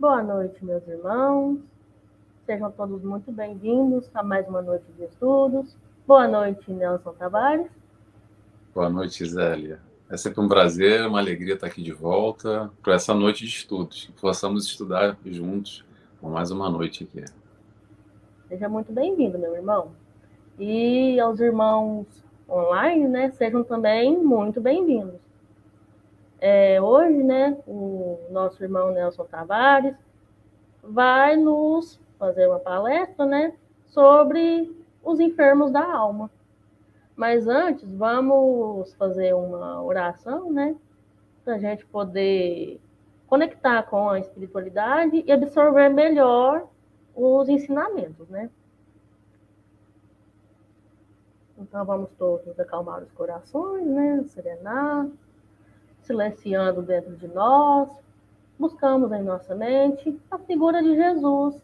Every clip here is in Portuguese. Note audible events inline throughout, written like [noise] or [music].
Boa noite, meus irmãos. Sejam todos muito bem-vindos a mais uma noite de estudos. Boa noite, Nelson Tavares. Boa noite, Zélia. É sempre um prazer, uma alegria estar aqui de volta para essa noite de estudos, que possamos estudar juntos por mais uma noite aqui. Seja muito bem-vindo, meu irmão. E aos irmãos online, né, sejam também muito bem-vindos. É, hoje, né, o nosso irmão Nelson Tavares vai nos fazer uma palestra, né, sobre os enfermos da alma. Mas antes, vamos fazer uma oração, né, para a gente poder conectar com a espiritualidade e absorver melhor os ensinamentos, né? Então vamos todos acalmar os corações, né? Serenar silenciando dentro de nós, buscamos em nossa mente a figura de Jesus,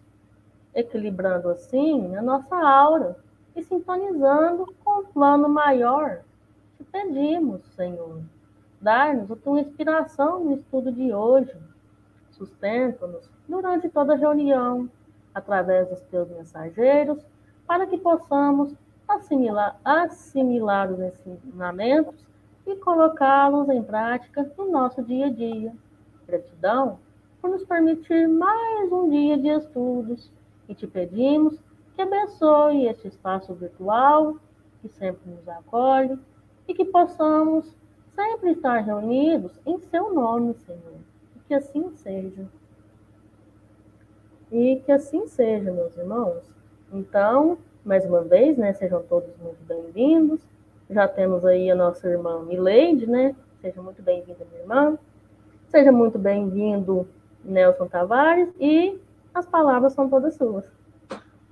equilibrando assim a nossa aura e sintonizando com o plano maior. Te pedimos, Senhor, dar-nos a tua inspiração no estudo de hoje. Sustenta-nos durante toda a reunião, através dos teus mensageiros, para que possamos assimilar, assimilar os ensinamentos e colocá-los em prática no nosso dia a dia. Gratidão por nos permitir mais um dia de estudos e te pedimos que abençoe este espaço virtual que sempre nos acolhe e que possamos sempre estar reunidos em seu nome, Senhor. E que assim seja. E que assim seja, meus irmãos. Então, mais uma vez, né, sejam todos muito bem-vindos. Já temos aí a nossa irmã Mileide, né? Seja muito bem-vinda, minha irmã. Seja muito bem-vindo, Nelson Tavares. E as palavras são todas suas.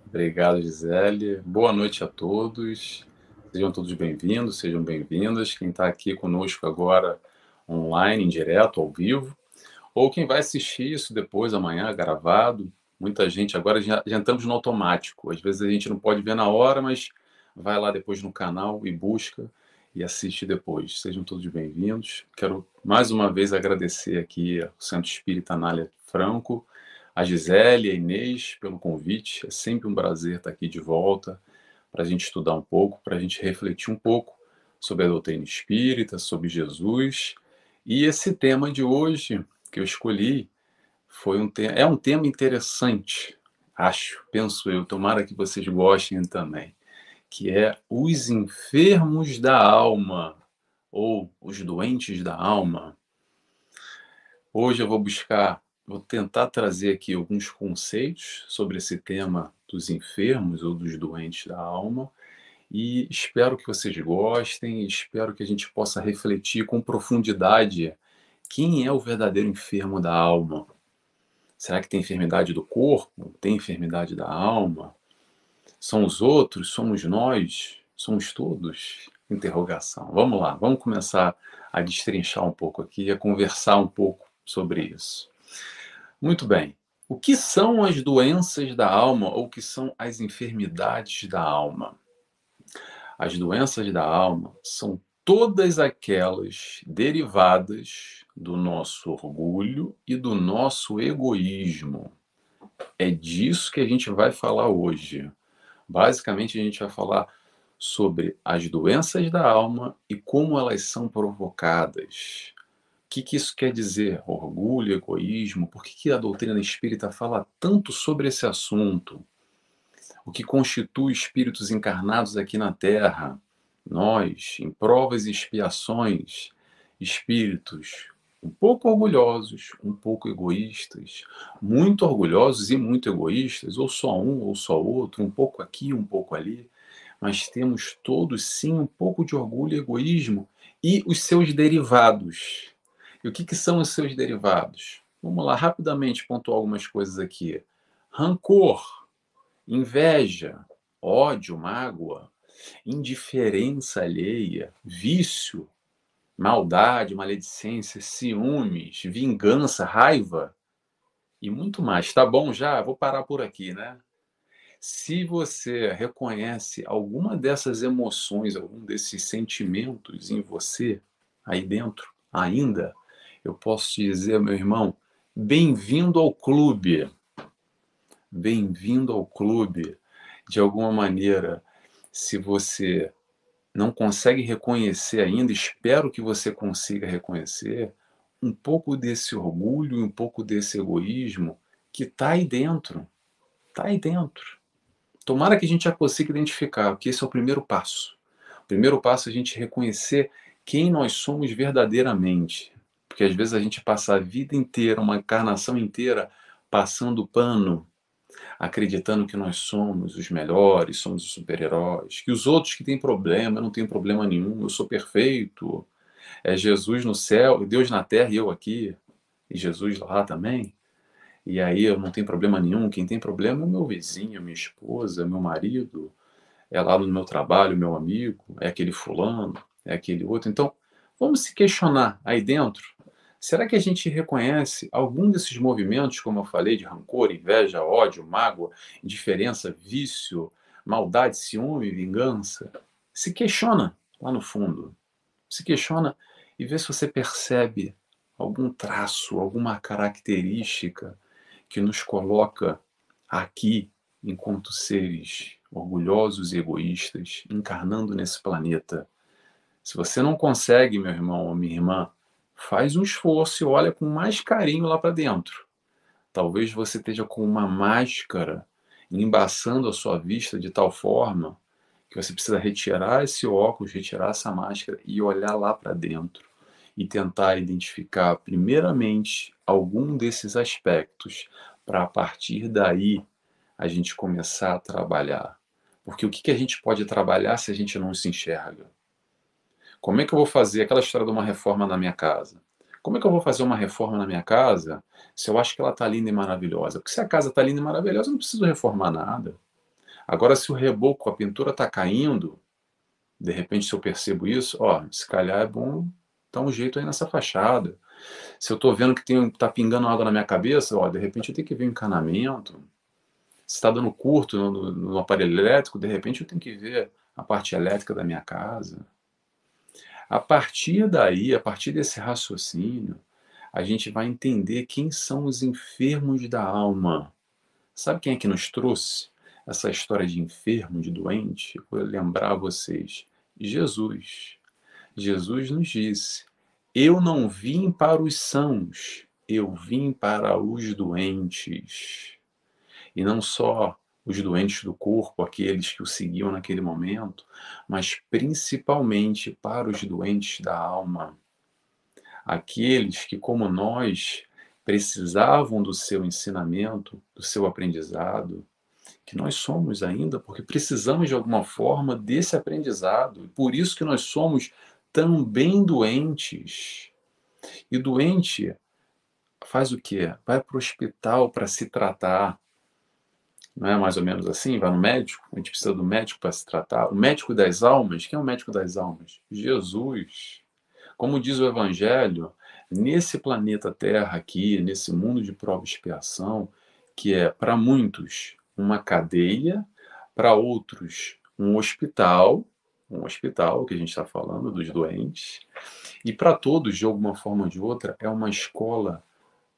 Obrigado, Gisele. Boa noite a todos. Sejam todos bem-vindos, sejam bem-vindas. Quem está aqui conosco agora, online, em direto, ao vivo, ou quem vai assistir isso depois, amanhã, gravado. Muita gente agora já, já entramos no automático. Às vezes a gente não pode ver na hora, mas vai lá depois no canal e busca e assiste depois. Sejam todos bem-vindos. Quero mais uma vez agradecer aqui ao Centro Espírita Anália Franco, a Gisele e a Inês pelo convite. É sempre um prazer estar aqui de volta para a gente estudar um pouco, para a gente refletir um pouco sobre a doutrina espírita, sobre Jesus. E esse tema de hoje que eu escolhi foi um é um tema interessante, acho, penso eu. Tomara que vocês gostem também que é os enfermos da alma ou os doentes da alma. Hoje eu vou buscar, vou tentar trazer aqui alguns conceitos sobre esse tema dos enfermos ou dos doentes da alma e espero que vocês gostem, espero que a gente possa refletir com profundidade quem é o verdadeiro enfermo da alma. Será que tem enfermidade do corpo? Tem enfermidade da alma? São os outros? Somos nós? Somos todos? Interrogação. Vamos lá, vamos começar a destrinchar um pouco aqui, a conversar um pouco sobre isso. Muito bem. O que são as doenças da alma ou o que são as enfermidades da alma? As doenças da alma são todas aquelas derivadas do nosso orgulho e do nosso egoísmo. É disso que a gente vai falar hoje. Basicamente, a gente vai falar sobre as doenças da alma e como elas são provocadas. O que, que isso quer dizer? Orgulho, egoísmo? Por que, que a doutrina espírita fala tanto sobre esse assunto? O que constitui espíritos encarnados aqui na Terra? Nós, em provas e expiações, espíritos um pouco orgulhosos, um pouco egoístas, muito orgulhosos e muito egoístas, ou só um ou só outro, um pouco aqui, um pouco ali, mas temos todos sim um pouco de orgulho e egoísmo e os seus derivados. E o que, que são os seus derivados? Vamos lá, rapidamente pontuar algumas coisas aqui. Rancor, inveja, ódio, mágoa, indiferença alheia, vício, maldade, maledicência, ciúmes, vingança, raiva e muito mais. Tá bom já? Vou parar por aqui, né? Se você reconhece alguma dessas emoções, algum desses sentimentos em você, aí dentro, ainda, eu posso te dizer, meu irmão, Bem-vindo ao clube. Bem-vindo ao clube. De alguma maneira, se você não consegue reconhecer ainda, espero que você consiga reconhecer um pouco desse orgulho um pouco desse egoísmo que está aí dentro. Está aí dentro. Tomara que a gente já consiga identificar, porque esse é o primeiro passo. O primeiro passo é a gente reconhecer quem nós somos verdadeiramente. Porque às vezes a gente passa a vida inteira, uma encarnação inteira, passando pano, acreditando que nós somos os melhores, somos os super-heróis, que os outros que têm problema, não têm problema nenhum, eu sou perfeito. É Jesus no céu, Deus na terra e eu aqui, e Jesus lá também. E aí eu não tenho problema nenhum, quem tem problema é meu vizinho, minha esposa, meu marido, é lá no meu trabalho, meu amigo, é aquele fulano, é aquele outro. Então, vamos se questionar aí dentro Será que a gente reconhece algum desses movimentos, como eu falei, de rancor, inveja, ódio, mágoa, indiferença, vício, maldade, ciúme, vingança? Se questiona lá no fundo. Se questiona e vê se você percebe algum traço, alguma característica que nos coloca aqui enquanto seres orgulhosos e egoístas, encarnando nesse planeta. Se você não consegue, meu irmão ou minha irmã, faz um esforço e olha com mais carinho lá para dentro. Talvez você esteja com uma máscara embaçando a sua vista de tal forma que você precisa retirar esse óculos, retirar essa máscara e olhar lá para dentro e tentar identificar, primeiramente, algum desses aspectos para a partir daí a gente começar a trabalhar. Porque o que, que a gente pode trabalhar se a gente não se enxerga? Como é que eu vou fazer aquela história de uma reforma na minha casa? Como é que eu vou fazer uma reforma na minha casa se eu acho que ela está linda e maravilhosa? Porque se a casa está linda e maravilhosa, eu não preciso reformar nada. Agora, se o reboco, a pintura está caindo, de repente, se eu percebo isso, ó, se calhar é bom dar um jeito aí nessa fachada. Se eu estou vendo que está pingando água na minha cabeça, ó, de repente eu tenho que ver um encanamento. Se está dando curto no, no aparelho elétrico, de repente eu tenho que ver a parte elétrica da minha casa. A partir daí, a partir desse raciocínio, a gente vai entender quem são os enfermos da alma. Sabe quem é que nos trouxe essa história de enfermo, de doente? Vou lembrar a vocês. Jesus. Jesus nos disse: Eu não vim para os sãos, eu vim para os doentes. E não só os doentes do corpo, aqueles que o seguiam naquele momento, mas principalmente para os doentes da alma, aqueles que, como nós, precisavam do seu ensinamento, do seu aprendizado, que nós somos ainda, porque precisamos de alguma forma desse aprendizado, e por isso que nós somos também doentes. E doente faz o quê? Vai para o hospital para se tratar não é mais ou menos assim? Vai no médico, a gente precisa do médico para se tratar. O médico das almas, quem é o médico das almas? Jesus. Como diz o Evangelho, nesse planeta Terra aqui, nesse mundo de prova e expiação, que é para muitos uma cadeia, para outros um hospital, um hospital que a gente está falando dos doentes, e para todos, de alguma forma ou de outra, é uma escola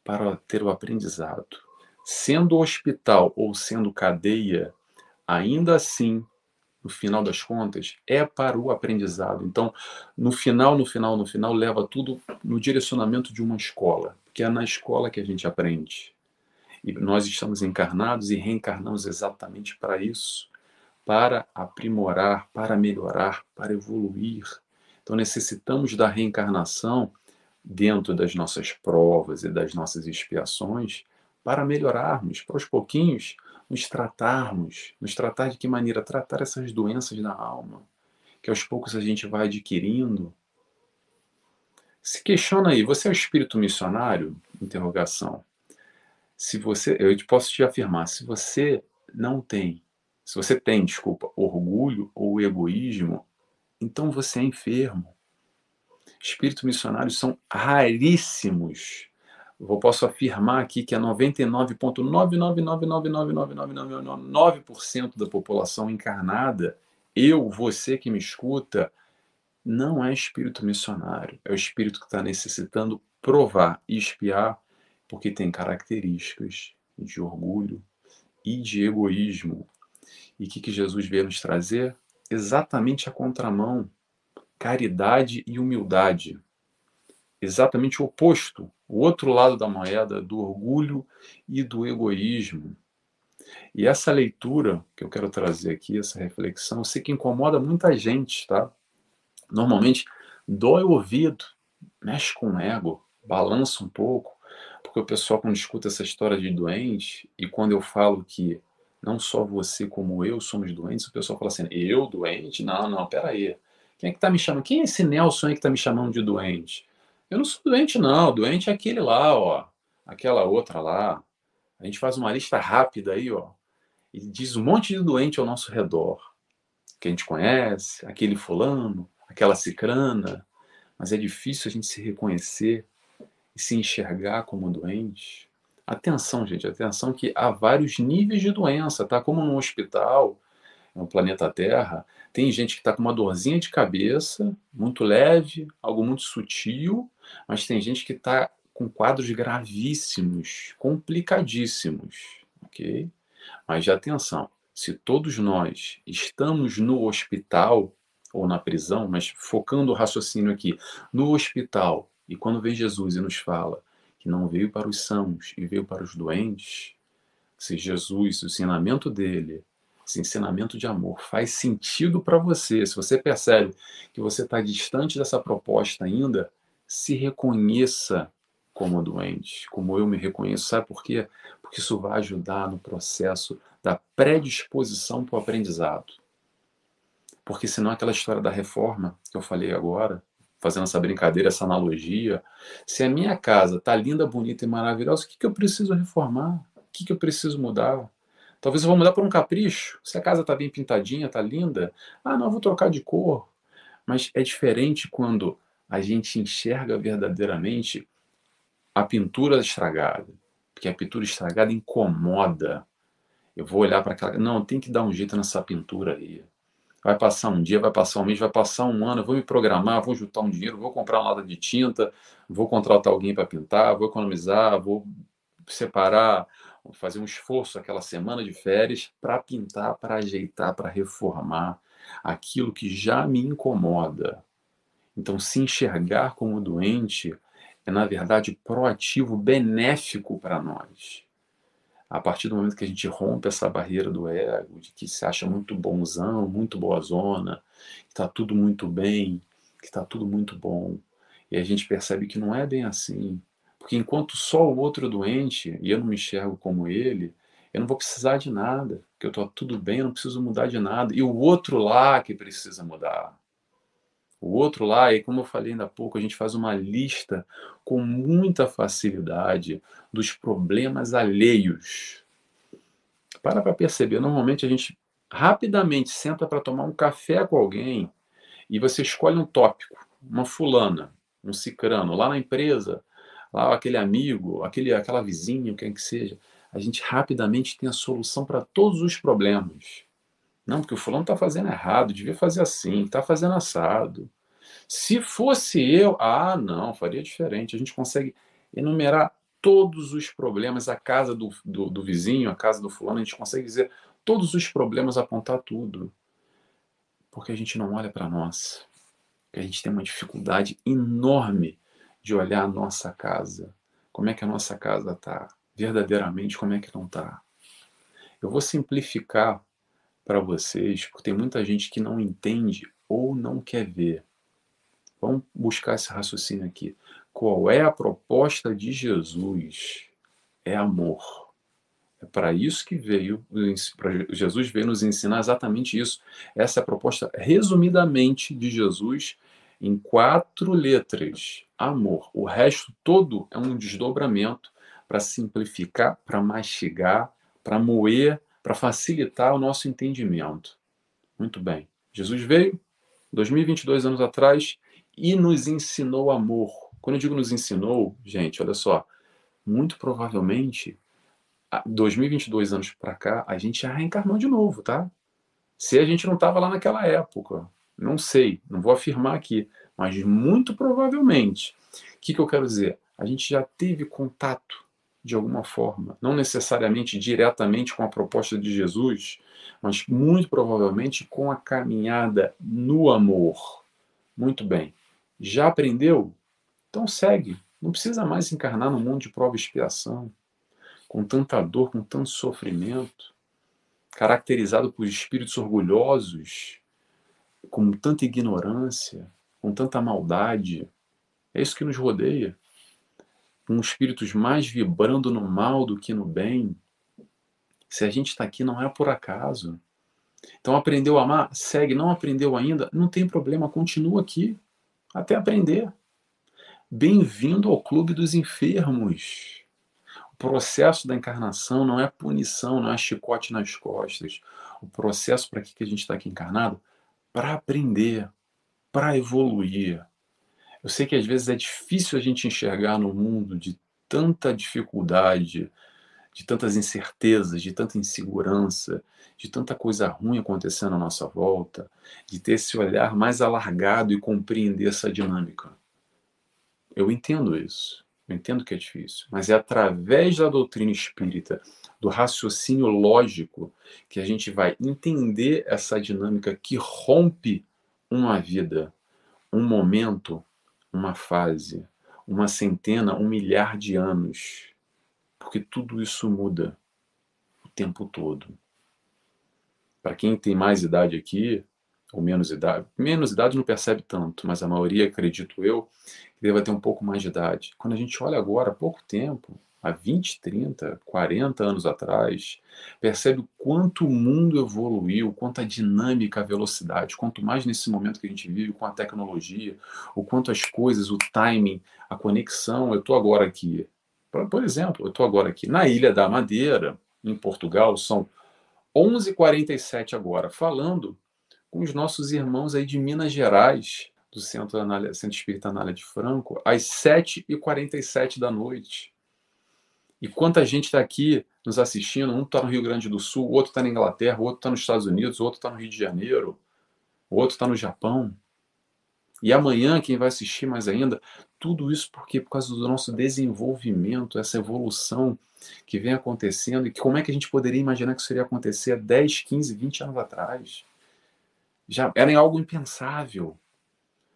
para ter o aprendizado. Sendo hospital ou sendo cadeia, ainda assim, no final das contas, é para o aprendizado. Então, no final, no final, no final, leva tudo no direcionamento de uma escola, que é na escola que a gente aprende. E nós estamos encarnados e reencarnamos exatamente para isso, para aprimorar, para melhorar, para evoluir. Então necessitamos da reencarnação dentro das nossas provas e das nossas expiações para melhorarmos, para aos pouquinhos nos tratarmos. Nos tratar de que maneira? Tratar essas doenças da alma, que aos poucos a gente vai adquirindo. Se questiona aí, você é o espírito missionário? Interrogação. Se você, eu posso te afirmar, se você não tem, se você tem, desculpa, orgulho ou egoísmo, então você é enfermo. Espíritos missionários são raríssimos eu posso afirmar aqui que é 99,9999999% da população encarnada, eu, você que me escuta, não é espírito missionário, é o espírito que está necessitando provar e espiar porque tem características de orgulho e de egoísmo. E o que, que Jesus veio nos trazer? Exatamente a contramão: caridade e humildade. Exatamente o oposto, o outro lado da moeda do orgulho e do egoísmo. E essa leitura que eu quero trazer aqui, essa reflexão, eu sei que incomoda muita gente, tá? Normalmente dói o ouvido, mexe com o ego, balança um pouco, porque o pessoal quando escuta essa história de doente, e quando eu falo que não só você como eu somos doentes, o pessoal fala assim, eu doente? Não, não, peraí. Quem é que tá me chamando? Quem é esse Nelson aí que tá me chamando de doente? Eu não sou doente, não. Doente é aquele lá, ó. Aquela outra lá. A gente faz uma lista rápida aí, ó. E diz um monte de doente ao nosso redor. Que a gente conhece, aquele fulano, aquela cicrana. Mas é difícil a gente se reconhecer e se enxergar como doente. Atenção, gente, atenção que há vários níveis de doença, tá? Como no hospital, no planeta Terra, tem gente que está com uma dorzinha de cabeça, muito leve, algo muito sutil, mas tem gente que está com quadros gravíssimos, complicadíssimos, ok? Mas atenção, se todos nós estamos no hospital ou na prisão, mas focando o raciocínio aqui, no hospital, e quando vem Jesus e nos fala que não veio para os sãos e veio para os doentes, se Jesus, o ensinamento dele, esse ensinamento de amor faz sentido para você, se você percebe que você está distante dessa proposta ainda, se reconheça como doente, como eu me reconheço. Sabe por quê? Porque isso vai ajudar no processo da predisposição para o aprendizado. Porque senão aquela história da reforma que eu falei agora, fazendo essa brincadeira, essa analogia, se a minha casa está linda, bonita e maravilhosa, o que, que eu preciso reformar? O que, que eu preciso mudar? Talvez eu vou mudar por um capricho. Se a casa está bem pintadinha, está linda, ah, não, vou trocar de cor. Mas é diferente quando a gente enxerga verdadeiramente a pintura estragada. Porque a pintura estragada incomoda. Eu vou olhar para aquela. Não, tem que dar um jeito nessa pintura aí. Vai passar um dia, vai passar um mês, vai passar um ano, vou me programar, vou juntar um dinheiro, vou comprar uma lata de tinta, vou contratar alguém para pintar, vou economizar, vou separar, fazer um esforço aquela semana de férias para pintar, para ajeitar, para reformar aquilo que já me incomoda. Então, se enxergar como doente é, na verdade, proativo, benéfico para nós a partir do momento que a gente rompe essa barreira do ego, de que se acha muito bonzão, muito boa zona, que está tudo muito bem, que está tudo muito bom, e a gente percebe que não é bem assim. Porque enquanto só o outro é doente e eu não me enxergo como ele, eu não vou precisar de nada, porque eu estou tudo bem, eu não preciso mudar de nada. E o outro lá que precisa mudar. O outro lá, e como eu falei ainda há pouco, a gente faz uma lista com muita facilidade dos problemas alheios. Para para perceber, normalmente a gente rapidamente senta para tomar um café com alguém e você escolhe um tópico, uma fulana, um cicrano, lá na empresa, lá aquele amigo, aquele, aquela vizinha, quem que seja. A gente rapidamente tem a solução para todos os problemas. Não, porque o fulano está fazendo errado, devia fazer assim, está fazendo assado. Se fosse eu, ah, não, faria diferente. A gente consegue enumerar todos os problemas, a casa do, do, do vizinho, a casa do fulano, a gente consegue dizer todos os problemas, apontar tudo. Porque a gente não olha para nós. A gente tem uma dificuldade enorme de olhar a nossa casa. Como é que a nossa casa está? Verdadeiramente, como é que não está? Eu vou simplificar para vocês, porque tem muita gente que não entende ou não quer ver. Vamos buscar esse raciocínio aqui. Qual é a proposta de Jesus? É amor. É para isso que veio, Jesus veio nos ensinar exatamente isso. Essa é a proposta, resumidamente, de Jesus em quatro letras: amor. O resto todo é um desdobramento para simplificar, para mastigar, para moer para facilitar o nosso entendimento. Muito bem. Jesus veio 2022 anos atrás e nos ensinou amor. Quando eu digo nos ensinou, gente, olha só, muito provavelmente 2022 anos para cá, a gente já reencarnou de novo, tá? Se a gente não estava lá naquela época, não sei, não vou afirmar aqui, mas muito provavelmente. O que, que eu quero dizer? A gente já teve contato de alguma forma, não necessariamente diretamente com a proposta de Jesus, mas muito provavelmente com a caminhada no amor. Muito bem. Já aprendeu? Então segue. Não precisa mais encarnar no mundo de prova e expiação, com tanta dor, com tanto sofrimento, caracterizado por espíritos orgulhosos, com tanta ignorância, com tanta maldade. É isso que nos rodeia. Com espíritos mais vibrando no mal do que no bem. Se a gente está aqui, não é por acaso. Então, aprendeu a amar? Segue. Não aprendeu ainda? Não tem problema, continua aqui. Até aprender. Bem-vindo ao clube dos enfermos. O processo da encarnação não é punição, não é chicote nas costas. O processo para que a gente está aqui encarnado? Para aprender, para evoluir. Eu sei que às vezes é difícil a gente enxergar no mundo de tanta dificuldade, de tantas incertezas, de tanta insegurança, de tanta coisa ruim acontecendo à nossa volta, de ter esse olhar mais alargado e compreender essa dinâmica. Eu entendo isso, eu entendo que é difícil, mas é através da doutrina espírita, do raciocínio lógico, que a gente vai entender essa dinâmica que rompe uma vida, um momento, uma fase, uma centena, um milhar de anos. Porque tudo isso muda o tempo todo. Para quem tem mais idade aqui, ou menos idade, menos idade não percebe tanto, mas a maioria, acredito eu, deva ter um pouco mais de idade. Quando a gente olha agora, há pouco tempo, há 20, 30, 40 anos atrás, percebe o quanto o mundo evoluiu, quanto a dinâmica, a velocidade, quanto mais nesse momento que a gente vive com a tecnologia, o quanto as coisas, o timing, a conexão. Eu estou agora aqui, por exemplo, eu estou agora aqui na Ilha da Madeira, em Portugal, são 11h47 agora, falando com os nossos irmãos aí de Minas Gerais, do Centro, Anália, Centro Espírita Anália de Franco, às 7h47 da noite. E quanta gente está aqui nos assistindo, um está no Rio Grande do Sul, outro está na Inglaterra, outro está nos Estados Unidos, outro está no Rio de Janeiro, outro está no Japão. E amanhã, quem vai assistir mais ainda, tudo isso porque por causa do nosso desenvolvimento, essa evolução que vem acontecendo, e que como é que a gente poderia imaginar que isso iria acontecer há 10, 15, 20 anos atrás? Já era algo impensável.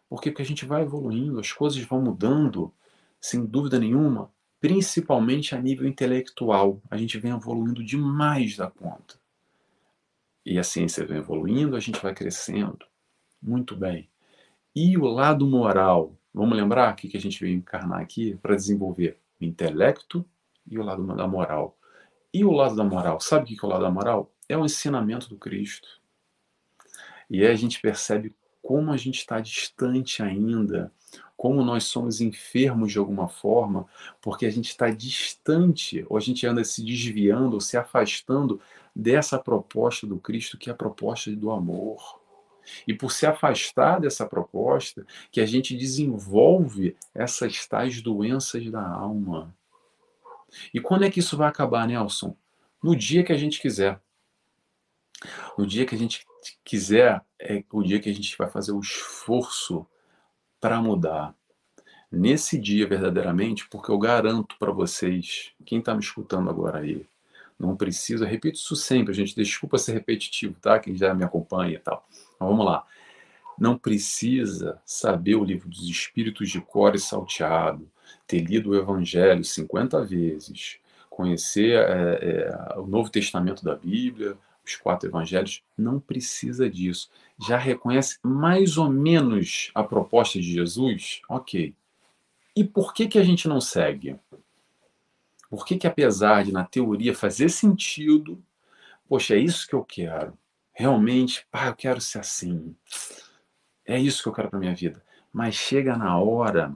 Por quê? Porque a gente vai evoluindo, as coisas vão mudando, sem dúvida nenhuma, principalmente a nível intelectual. A gente vem evoluindo demais da conta. E a ciência vem evoluindo, a gente vai crescendo. Muito bem. E o lado moral? Vamos lembrar que, que a gente veio encarnar aqui para desenvolver o intelecto e o lado da moral. E o lado da moral? Sabe o que é o lado da moral? É o ensinamento do Cristo. E aí a gente percebe como a gente está distante ainda, como nós somos enfermos de alguma forma, porque a gente está distante, ou a gente anda se desviando, ou se afastando dessa proposta do Cristo, que é a proposta do amor. E por se afastar dessa proposta, que a gente desenvolve essas tais doenças da alma. E quando é que isso vai acabar, Nelson? No dia que a gente quiser. No dia que a gente quiser, é o dia que a gente vai fazer o esforço para mudar. Nesse dia, verdadeiramente, porque eu garanto para vocês, quem está me escutando agora aí, não precisa, repito isso sempre, gente, desculpa ser repetitivo, tá? Quem já me acompanha e tal. Mas vamos lá. Não precisa saber o livro dos Espíritos de cor e salteado, ter lido o Evangelho 50 vezes, conhecer é, é, o Novo Testamento da Bíblia, os quatro evangelhos, não precisa disso. Já reconhece mais ou menos a proposta de Jesus? Ok. E por que, que a gente não segue? Por que, que apesar de, na teoria, fazer sentido, poxa, é isso que eu quero. Realmente, pá, eu quero ser assim. É isso que eu quero para minha vida. Mas chega na hora,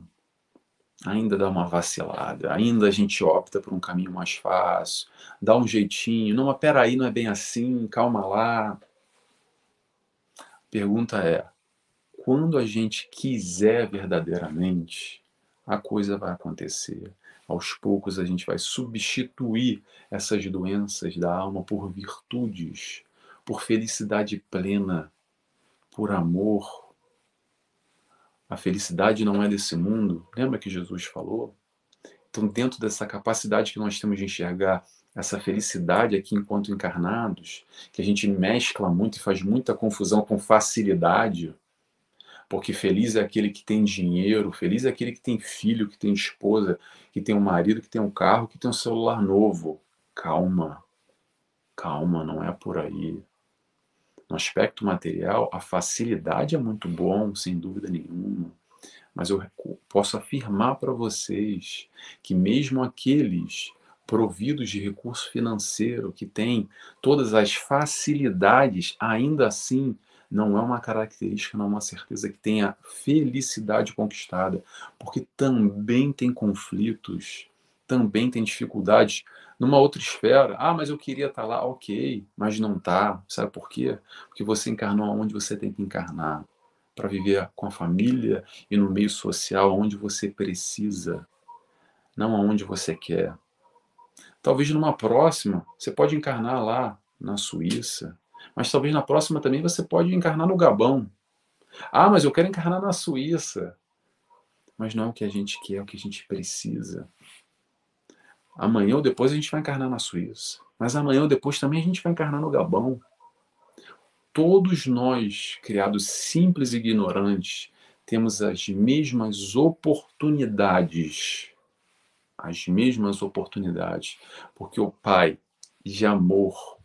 ainda dá uma vacilada, ainda a gente opta por um caminho mais fácil, dá um jeitinho, não, mas peraí, não é bem assim, calma lá. Pergunta é, quando a gente quiser verdadeiramente, a coisa vai acontecer. Aos poucos a gente vai substituir essas doenças da alma por virtudes, por felicidade plena, por amor, a felicidade não é desse mundo. Lembra que Jesus falou? Então, dentro dessa capacidade que nós temos de enxergar essa felicidade aqui enquanto encarnados, que a gente mescla muito e faz muita confusão com facilidade, porque feliz é aquele que tem dinheiro, feliz é aquele que tem filho, que tem esposa, que tem um marido, que tem um carro, que tem um celular novo. Calma, calma, não é por aí. No aspecto material, a facilidade é muito bom, sem dúvida nenhuma. Mas eu posso afirmar para vocês que mesmo aqueles providos de recurso financeiro, que têm todas as facilidades, ainda assim não é uma característica, não é uma certeza que tenha felicidade conquistada, porque também tem conflitos, também tem dificuldades numa outra esfera. Ah, mas eu queria estar lá, ok, mas não está. Sabe por quê? Porque você encarnou onde você tem que encarnar para viver com a família e no meio social onde você precisa, não aonde você quer. Talvez numa próxima você pode encarnar lá na Suíça, mas talvez na próxima também você pode encarnar no Gabão. Ah, mas eu quero encarnar na Suíça. Mas não é o que a gente quer, é o que a gente precisa. Amanhã ou depois a gente vai encarnar na Suíça. Mas amanhã ou depois também a gente vai encarnar no Gabão todos nós, criados simples e ignorantes, temos as mesmas oportunidades. As mesmas oportunidades. Porque o Pai de amor,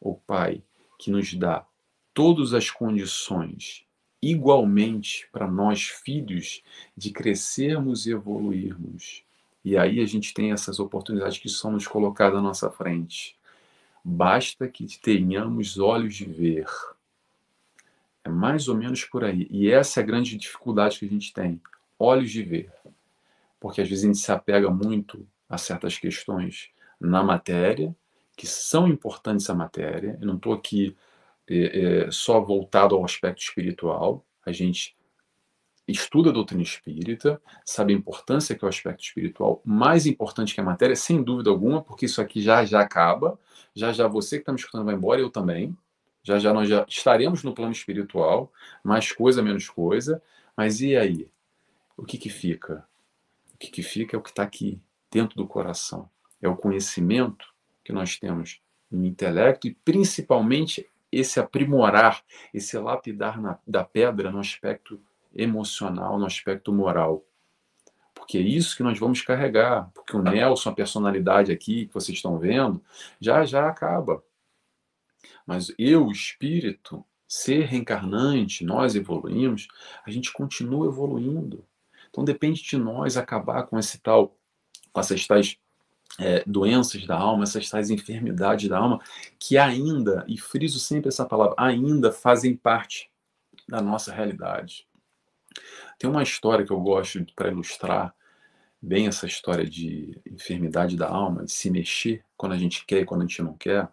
o Pai que nos dá todas as condições igualmente para nós filhos de crescermos e evoluirmos. E aí a gente tem essas oportunidades que são nos colocadas à nossa frente. Basta que tenhamos olhos de ver. É mais ou menos por aí. E essa é a grande dificuldade que a gente tem: olhos de ver. Porque às vezes a gente se apega muito a certas questões na matéria, que são importantes a matéria. Eu não estou aqui é, é, só voltado ao aspecto espiritual. A gente estuda a doutrina espírita, sabe a importância que é o aspecto espiritual, mais importante que a matéria, sem dúvida alguma, porque isso aqui já já acaba, já já você que está me escutando vai embora, eu também, já já nós já estaremos no plano espiritual, mais coisa, menos coisa, mas e aí? O que que fica? O que que fica é o que está aqui, dentro do coração. É o conhecimento que nós temos no intelecto e principalmente esse aprimorar, esse lapidar na, da pedra no aspecto emocional, no aspecto moral. Porque é isso que nós vamos carregar. Porque o Nelson, a personalidade aqui que vocês estão vendo, já já acaba. Mas eu, espírito, ser reencarnante, nós evoluímos, a gente continua evoluindo. Então depende de nós acabar com esse tal, com essas tais é, doenças da alma, essas tais enfermidades da alma, que ainda, e friso sempre essa palavra, ainda fazem parte da nossa realidade. Tem uma história que eu gosto para ilustrar bem essa história de enfermidade da alma, de se mexer quando a gente quer e quando a gente não quer,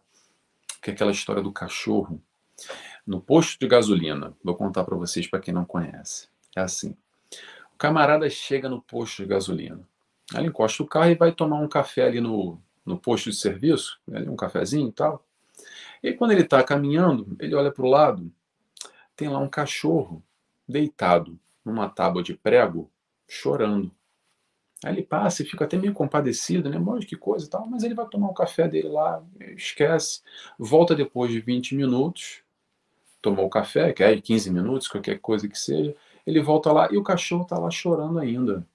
que é aquela história do cachorro no posto de gasolina. Vou contar para vocês para quem não conhece. É assim: o camarada chega no posto de gasolina, ele encosta o carro e vai tomar um café ali no, no posto de serviço, um cafezinho e tal. E quando ele está caminhando, ele olha para o lado, tem lá um cachorro deitado numa tábua de prego, chorando. Aí ele passa e fica até meio compadecido, né? Mano, que coisa e tal, mas ele vai tomar o café dele lá, esquece, volta depois de 20 minutos, tomou o café, que é 15 minutos, qualquer coisa que seja, ele volta lá e o cachorro tá lá chorando ainda.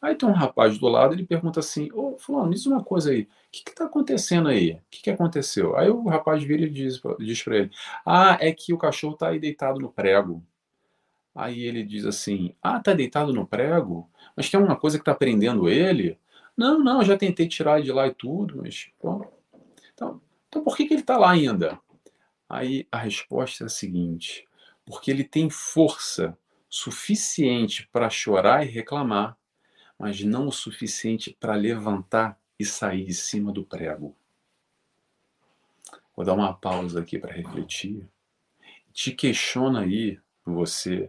Aí tem um rapaz do lado, ele pergunta assim, ô fulano, diz uma coisa aí, o que que tá acontecendo aí? O que que aconteceu? Aí o rapaz vira e diz, diz pra ele, ah, é que o cachorro tá aí deitado no prego. Aí ele diz assim: Ah, tá deitado no prego? Mas tem uma coisa que tá prendendo ele? Não, não, já tentei tirar de lá e tudo, mas. Então, então por que, que ele está lá ainda? Aí a resposta é a seguinte: porque ele tem força suficiente para chorar e reclamar, mas não o suficiente para levantar e sair de cima do prego. Vou dar uma pausa aqui para refletir. Te questiona aí, você,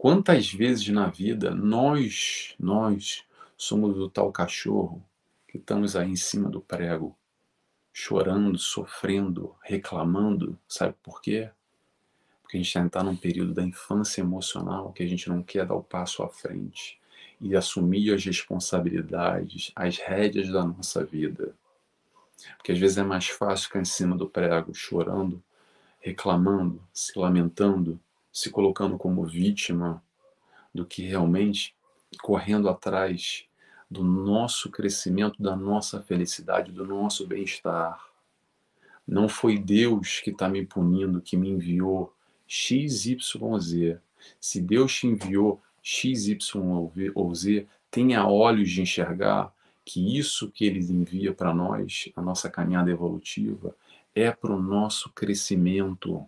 Quantas vezes na vida nós, nós somos o tal cachorro que estamos aí em cima do prego, chorando, sofrendo, reclamando, sabe por quê? Porque a gente está num período da infância emocional que a gente não quer dar o passo à frente. e assumir as responsabilidades, as rédeas da nossa vida. Porque às vezes é mais fácil ficar em cima do prego, chorando, reclamando, se lamentando, se colocando como vítima, do que realmente correndo atrás do nosso crescimento, da nossa felicidade, do nosso bem-estar. Não foi Deus que está me punindo, que me enviou X, Y, Z. Se Deus te enviou X, Y ou Z, tenha olhos de enxergar que isso que Ele envia para nós, a nossa caminhada evolutiva, é para o nosso crescimento.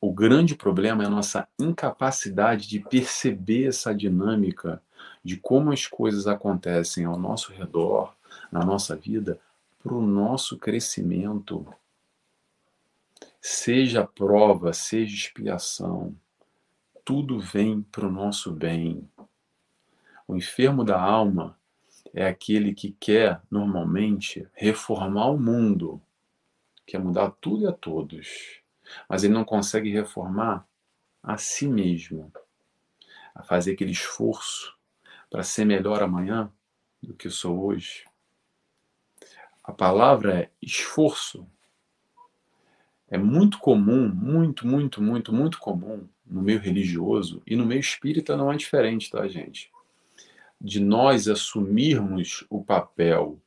O grande problema é a nossa incapacidade de perceber essa dinâmica de como as coisas acontecem ao nosso redor, na nossa vida, para o nosso crescimento. Seja prova, seja expiação, tudo vem para o nosso bem. O enfermo da alma é aquele que quer, normalmente, reformar o mundo, quer mudar tudo e a todos mas ele não consegue reformar a si mesmo, a fazer aquele esforço para ser melhor amanhã do que eu sou hoje. A palavra é esforço. É muito comum, muito, muito, muito, muito comum no meio religioso e no meio espírita não é diferente, tá, gente? De nós assumirmos o papel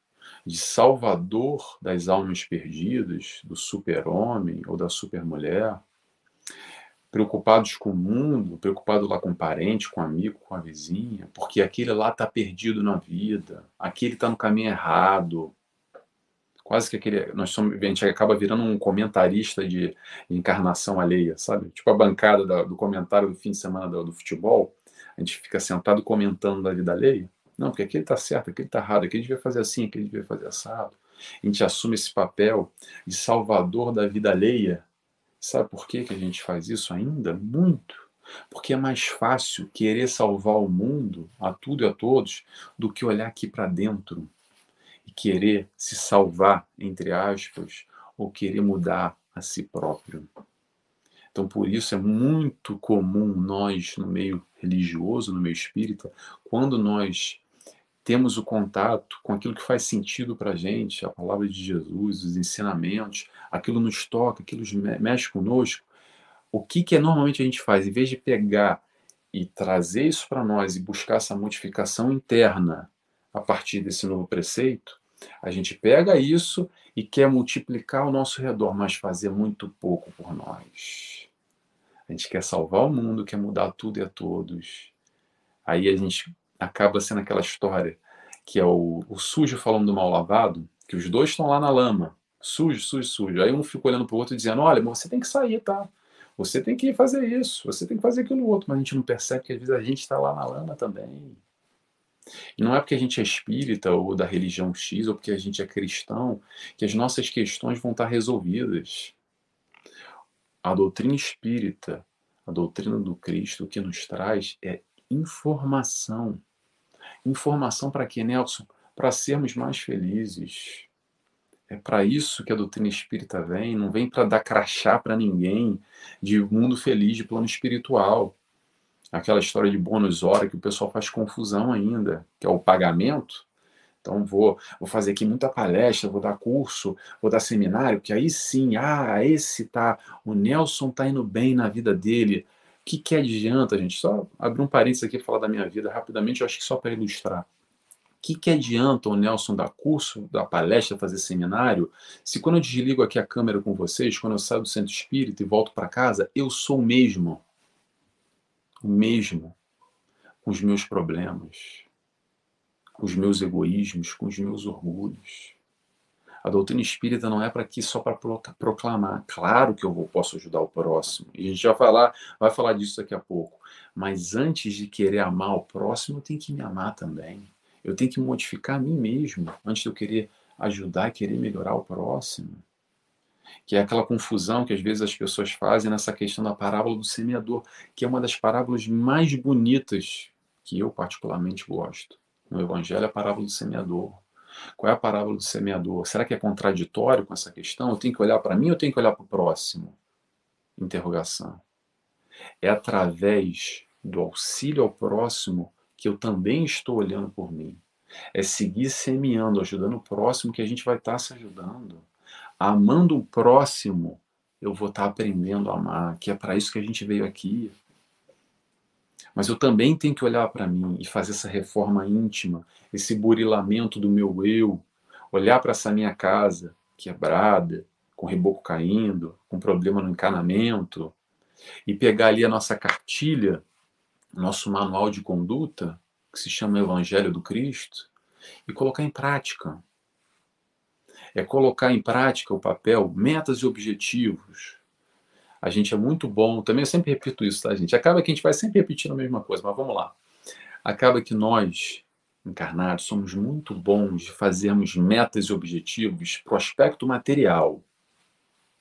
de salvador das almas perdidas, do super-homem ou da super-mulher, preocupados com o mundo, preocupado lá com parente, com amigo, com a vizinha, porque aquele lá está perdido na vida, aquele está no caminho errado. Quase que aquele. Nós somos, a gente acaba virando um comentarista de encarnação alheia, sabe? Tipo a bancada do comentário do fim de semana do, do futebol. A gente fica sentado comentando da vida alheia. Não, porque aquele está certo, aquele está errado, aquele devia fazer assim, aquele devia fazer assado. A gente assume esse papel de salvador da vida alheia. Sabe por que, que a gente faz isso ainda? Muito. Porque é mais fácil querer salvar o mundo, a tudo e a todos, do que olhar aqui para dentro e querer se salvar, entre aspas, ou querer mudar a si próprio. Então, por isso é muito comum nós, no meio religioso, no meio espírita, quando nós temos o contato com aquilo que faz sentido para a gente, a palavra de Jesus, os ensinamentos, aquilo nos toca, aquilo mexe conosco, o que, que é normalmente a gente faz? Em vez de pegar e trazer isso para nós e buscar essa modificação interna a partir desse novo preceito, a gente pega isso e quer multiplicar ao nosso redor, mas fazer muito pouco por nós. A gente quer salvar o mundo, quer mudar tudo e a todos. Aí a gente acaba sendo aquela história que é o, o sujo falando do mal lavado, que os dois estão lá na lama, sujo, sujo, sujo. Aí um fica olhando para o outro dizendo: Olha, você tem que sair, tá? Você tem que fazer isso, você tem que fazer aquilo outro, mas a gente não percebe que às vezes a gente está lá na lama também. E não é porque a gente é espírita ou da religião X ou porque a gente é cristão que as nossas questões vão estar resolvidas. A doutrina espírita, a doutrina do Cristo, o que nos traz é informação. Informação para quê, Nelson? Para sermos mais felizes. É para isso que a doutrina espírita vem, não vem para dar crachá para ninguém de mundo feliz, de plano espiritual. Aquela história de bônus hora que o pessoal faz confusão ainda, que é o pagamento. Então vou, vou fazer aqui muita palestra, vou dar curso, vou dar seminário, que aí sim, ah, esse tá, o Nelson tá indo bem na vida dele que, que adianta, gente? Só abrir um parênteses aqui e falar da minha vida rapidamente, eu acho que só para ilustrar. O que, que adianta o Nelson dar curso, dar palestra, fazer seminário, se quando eu desligo aqui a câmera com vocês, quando eu saio do centro espírita e volto para casa, eu sou o mesmo. O mesmo. Com os meus problemas, com os meus egoísmos, com os meus orgulhos. A doutrina espírita não é para aqui só para proclamar. Claro que eu vou, posso ajudar o próximo. E a gente vai falar, vai falar disso daqui a pouco. Mas antes de querer amar o próximo, eu tenho que me amar também. Eu tenho que modificar a mim mesmo antes de eu querer ajudar e querer melhorar o próximo. Que é aquela confusão que às vezes as pessoas fazem nessa questão da parábola do semeador, que é uma das parábolas mais bonitas que eu particularmente gosto. No Evangelho, é a parábola do semeador. Qual é a parábola do semeador? Será que é contraditório com essa questão? Eu tenho que olhar para mim ou eu tenho que olhar para o próximo? Interrogação. É através do auxílio ao próximo que eu também estou olhando por mim. É seguir semeando, ajudando o próximo que a gente vai estar se ajudando. Amando o próximo, eu vou estar aprendendo a amar, que é para isso que a gente veio aqui. Mas eu também tenho que olhar para mim e fazer essa reforma íntima, esse burilamento do meu eu, olhar para essa minha casa quebrada, com reboco caindo, com problema no encanamento, e pegar ali a nossa cartilha, nosso manual de conduta, que se chama Evangelho do Cristo, e colocar em prática. É colocar em prática o papel, metas e objetivos. A gente é muito bom, também eu sempre repito isso, tá, gente? Acaba que a gente vai sempre repetindo a mesma coisa, mas vamos lá. Acaba que nós, encarnados, somos muito bons de fazermos metas e objetivos para o aspecto material.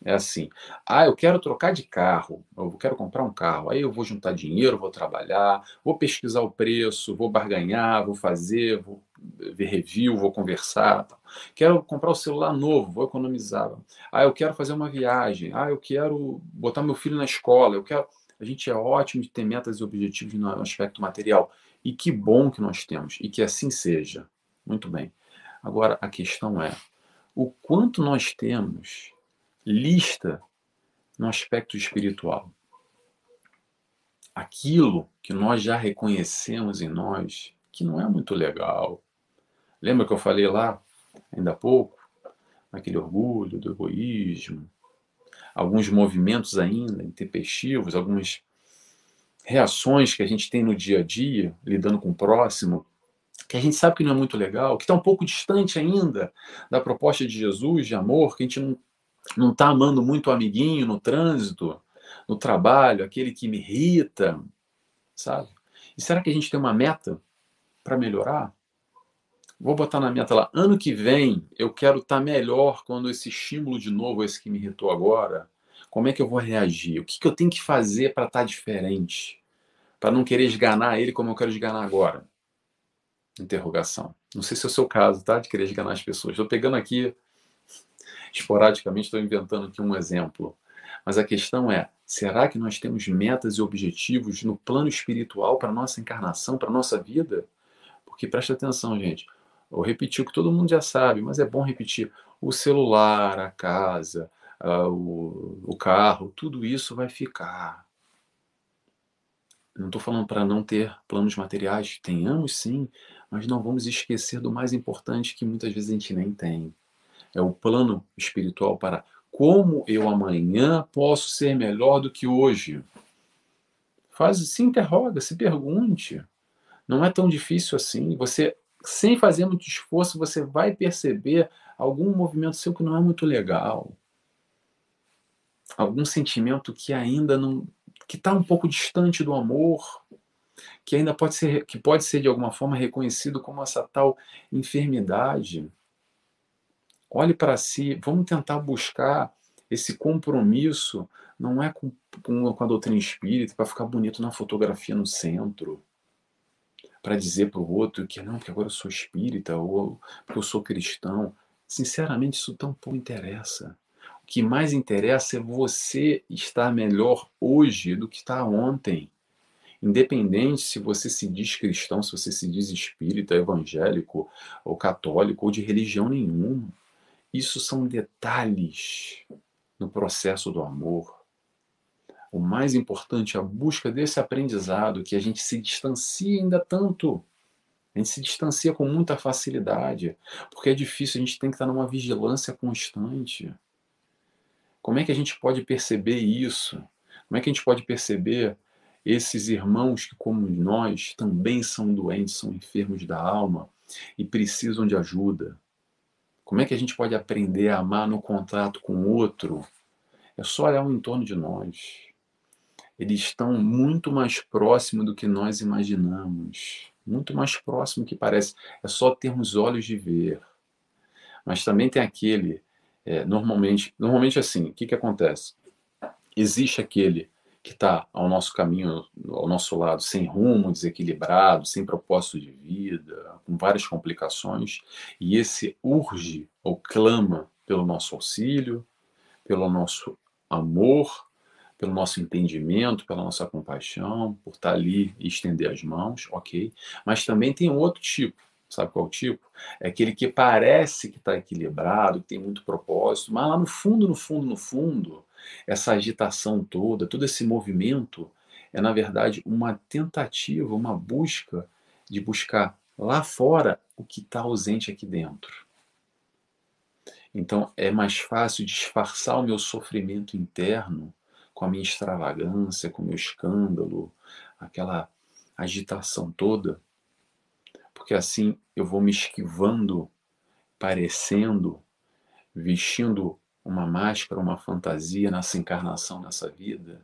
É assim, ah, eu quero trocar de carro, eu quero comprar um carro, aí eu vou juntar dinheiro, vou trabalhar, vou pesquisar o preço, vou barganhar, vou fazer, vou ver review, vou conversar. Quero comprar o um celular novo, vou economizar. Ah, eu quero fazer uma viagem, ah, eu quero botar meu filho na escola, eu quero. A gente é ótimo de ter metas e objetivos no aspecto material. E que bom que nós temos, e que assim seja. Muito bem. Agora, a questão é: o quanto nós temos lista no aspecto espiritual. Aquilo que nós já reconhecemos em nós, que não é muito legal. Lembra que eu falei lá, ainda há pouco, aquele orgulho do egoísmo, alguns movimentos ainda intempestivos, algumas reações que a gente tem no dia a dia, lidando com o próximo, que a gente sabe que não é muito legal, que está um pouco distante ainda da proposta de Jesus de amor, que a gente não não está amando muito o amiguinho no trânsito, no trabalho, aquele que me irrita, sabe? E será que a gente tem uma meta para melhorar? Vou botar na meta lá, ano que vem eu quero estar tá melhor quando esse estímulo de novo, esse que me irritou agora, como é que eu vou reagir? O que, que eu tenho que fazer para estar tá diferente? Para não querer esganar ele como eu quero esganar agora? Interrogação. Não sei se é o seu caso, tá? De querer esganar as pessoas. Estou pegando aqui esporadicamente estou inventando aqui um exemplo. Mas a questão é: será que nós temos metas e objetivos no plano espiritual para nossa encarnação, para nossa vida? Porque presta atenção, gente. Eu repeti o que todo mundo já sabe, mas é bom repetir. O celular, a casa, uh, o, o carro, tudo isso vai ficar. Não estou falando para não ter planos materiais, tenhamos sim, mas não vamos esquecer do mais importante que muitas vezes a gente nem tem é o plano espiritual para como eu amanhã posso ser melhor do que hoje. Faz, se interroga, se pergunte. Não é tão difícil assim. Você, sem fazer muito esforço, você vai perceber algum movimento seu que não é muito legal. Algum sentimento que ainda não que está um pouco distante do amor, que ainda pode ser que pode ser de alguma forma reconhecido como essa tal enfermidade. Olhe para si, vamos tentar buscar esse compromisso, não é com, com, com a doutrina espírita para ficar bonito na fotografia no centro, para dizer para o outro que não, que agora eu sou espírita ou que eu sou cristão. Sinceramente, isso tampouco interessa. O que mais interessa é você estar melhor hoje do que está ontem. Independente se você se diz cristão, se você se diz espírita, evangélico ou católico ou de religião nenhuma. Isso são detalhes no processo do amor. O mais importante é a busca desse aprendizado que a gente se distancia ainda tanto. A gente se distancia com muita facilidade, porque é difícil, a gente tem que estar numa vigilância constante. Como é que a gente pode perceber isso? Como é que a gente pode perceber esses irmãos que, como nós, também são doentes, são enfermos da alma e precisam de ajuda? Como é que a gente pode aprender a amar no contato com o outro? É só olhar o entorno de nós. Eles estão muito mais próximos do que nós imaginamos. Muito mais próximo que parece. É só termos olhos de ver. Mas também tem aquele, é, normalmente, normalmente assim, o que, que acontece? Existe aquele que está ao nosso caminho, ao nosso lado, sem rumo, desequilibrado, sem propósito de vida, com várias complicações, e esse urge ou clama pelo nosso auxílio, pelo nosso amor, pelo nosso entendimento, pela nossa compaixão, por estar ali e estender as mãos, ok. Mas também tem outro tipo. Sabe qual é tipo? É aquele que parece que está equilibrado, que tem muito propósito, mas lá no fundo, no fundo, no fundo, essa agitação toda, todo esse movimento, é na verdade uma tentativa, uma busca de buscar lá fora o que está ausente aqui dentro. Então é mais fácil disfarçar o meu sofrimento interno com a minha extravagância, com o meu escândalo, aquela agitação toda, porque assim eu vou me esquivando, parecendo, vestindo uma máscara, uma fantasia nessa encarnação, nessa vida,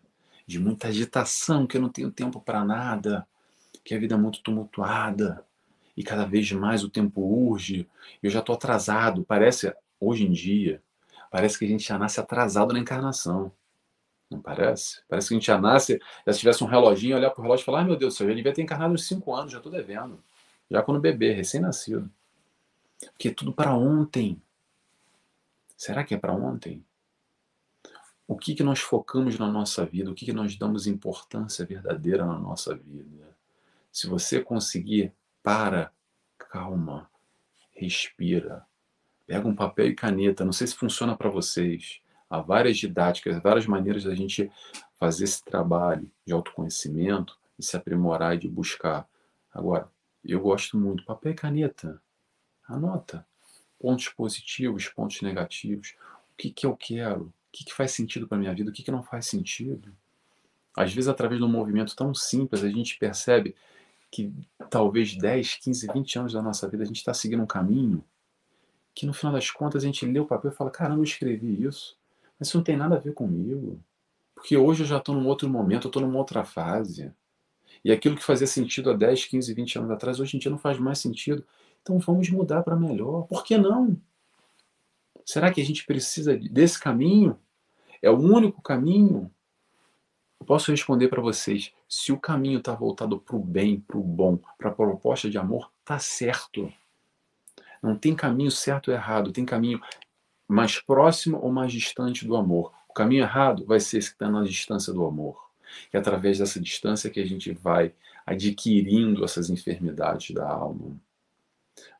de muita agitação, que eu não tenho tempo para nada, que a vida é muito tumultuada e cada vez mais o tempo urge, eu já estou atrasado. Parece, hoje em dia, parece que a gente já nasce atrasado na encarnação. Não parece? Parece que a gente já nasce, já se tivesse um reloginho, olhar para o relógio e falar: ai meu Deus eu já devia ter encarnado uns 5 anos, já estou devendo. Já quando bebê, recém-nascido. Porque é tudo para ontem. Será que é para ontem? O que, que nós focamos na nossa vida? O que, que nós damos importância verdadeira na nossa vida? Se você conseguir, para, calma, respira, pega um papel e caneta. Não sei se funciona para vocês. Há várias didáticas, várias maneiras da gente fazer esse trabalho de autoconhecimento, de se aprimorar e de buscar. Agora, eu gosto muito. Papel e caneta. Anota. Pontos positivos, pontos negativos. O que, que eu quero? O que, que faz sentido para minha vida? O que, que não faz sentido? Às vezes, através de um movimento tão simples, a gente percebe que talvez 10, 15, 20 anos da nossa vida a gente está seguindo um caminho que no final das contas a gente lê o papel e fala: caramba, eu escrevi isso, mas isso não tem nada a ver comigo. Porque hoje eu já estou num outro momento, eu estou numa outra fase. E aquilo que fazia sentido há 10, 15, 20 anos atrás, hoje em dia não faz mais sentido. Então vamos mudar para melhor. Por que não? Será que a gente precisa desse caminho? É o único caminho? Eu posso responder para vocês: se o caminho está voltado para o bem, para o bom, para a proposta de amor, tá certo. Não tem caminho certo ou errado, tem caminho mais próximo ou mais distante do amor. O caminho errado vai ser esse que está na distância do amor. E é através dessa distância que a gente vai adquirindo essas enfermidades da alma.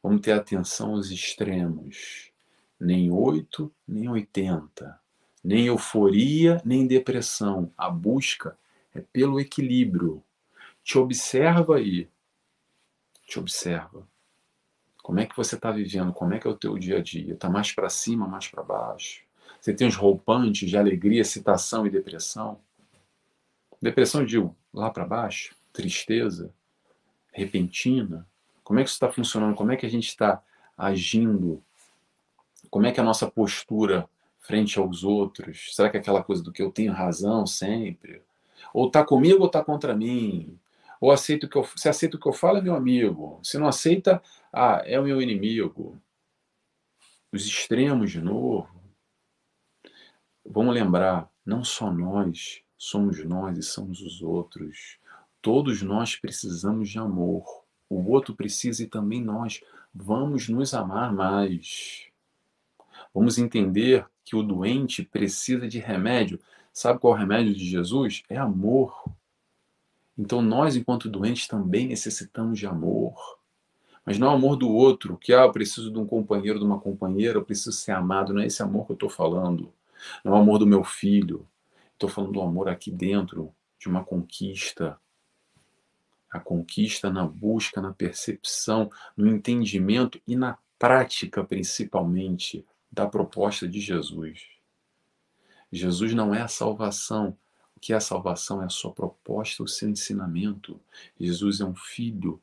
Vamos ter atenção aos extremos. Nem 8, nem 80. Nem euforia, nem depressão. A busca é pelo equilíbrio. Te observa aí. Te observa. Como é que você está vivendo? Como é que é o teu dia a dia? Está mais para cima, mais para baixo? Você tem os roupantes de alegria, excitação e depressão? Depressão, eu digo, lá para baixo, tristeza, repentina. Como é que isso está funcionando? Como é que a gente está agindo? Como é que é a nossa postura frente aos outros? Será que é aquela coisa do que eu tenho razão sempre? Ou está comigo ou está contra mim? Ou aceito que eu, se aceita o que eu falo é meu amigo. Se não aceita, ah, é o meu inimigo. Os extremos de novo. Vamos lembrar, não só nós somos nós e somos os outros. Todos nós precisamos de amor. O outro precisa e também nós. Vamos nos amar mais. Vamos entender que o doente precisa de remédio. Sabe qual é o remédio de Jesus? É amor. Então nós, enquanto doentes, também necessitamos de amor. Mas não é amor do outro, que ah, eu preciso de um companheiro, de uma companheira, eu preciso ser amado. Não é esse amor que eu estou falando. Não é o amor do meu filho. Estou falando do amor aqui dentro, de uma conquista. A conquista na busca, na percepção, no entendimento e na prática, principalmente, da proposta de Jesus. Jesus não é a salvação, o que é a salvação é a sua proposta, o seu ensinamento. Jesus é um filho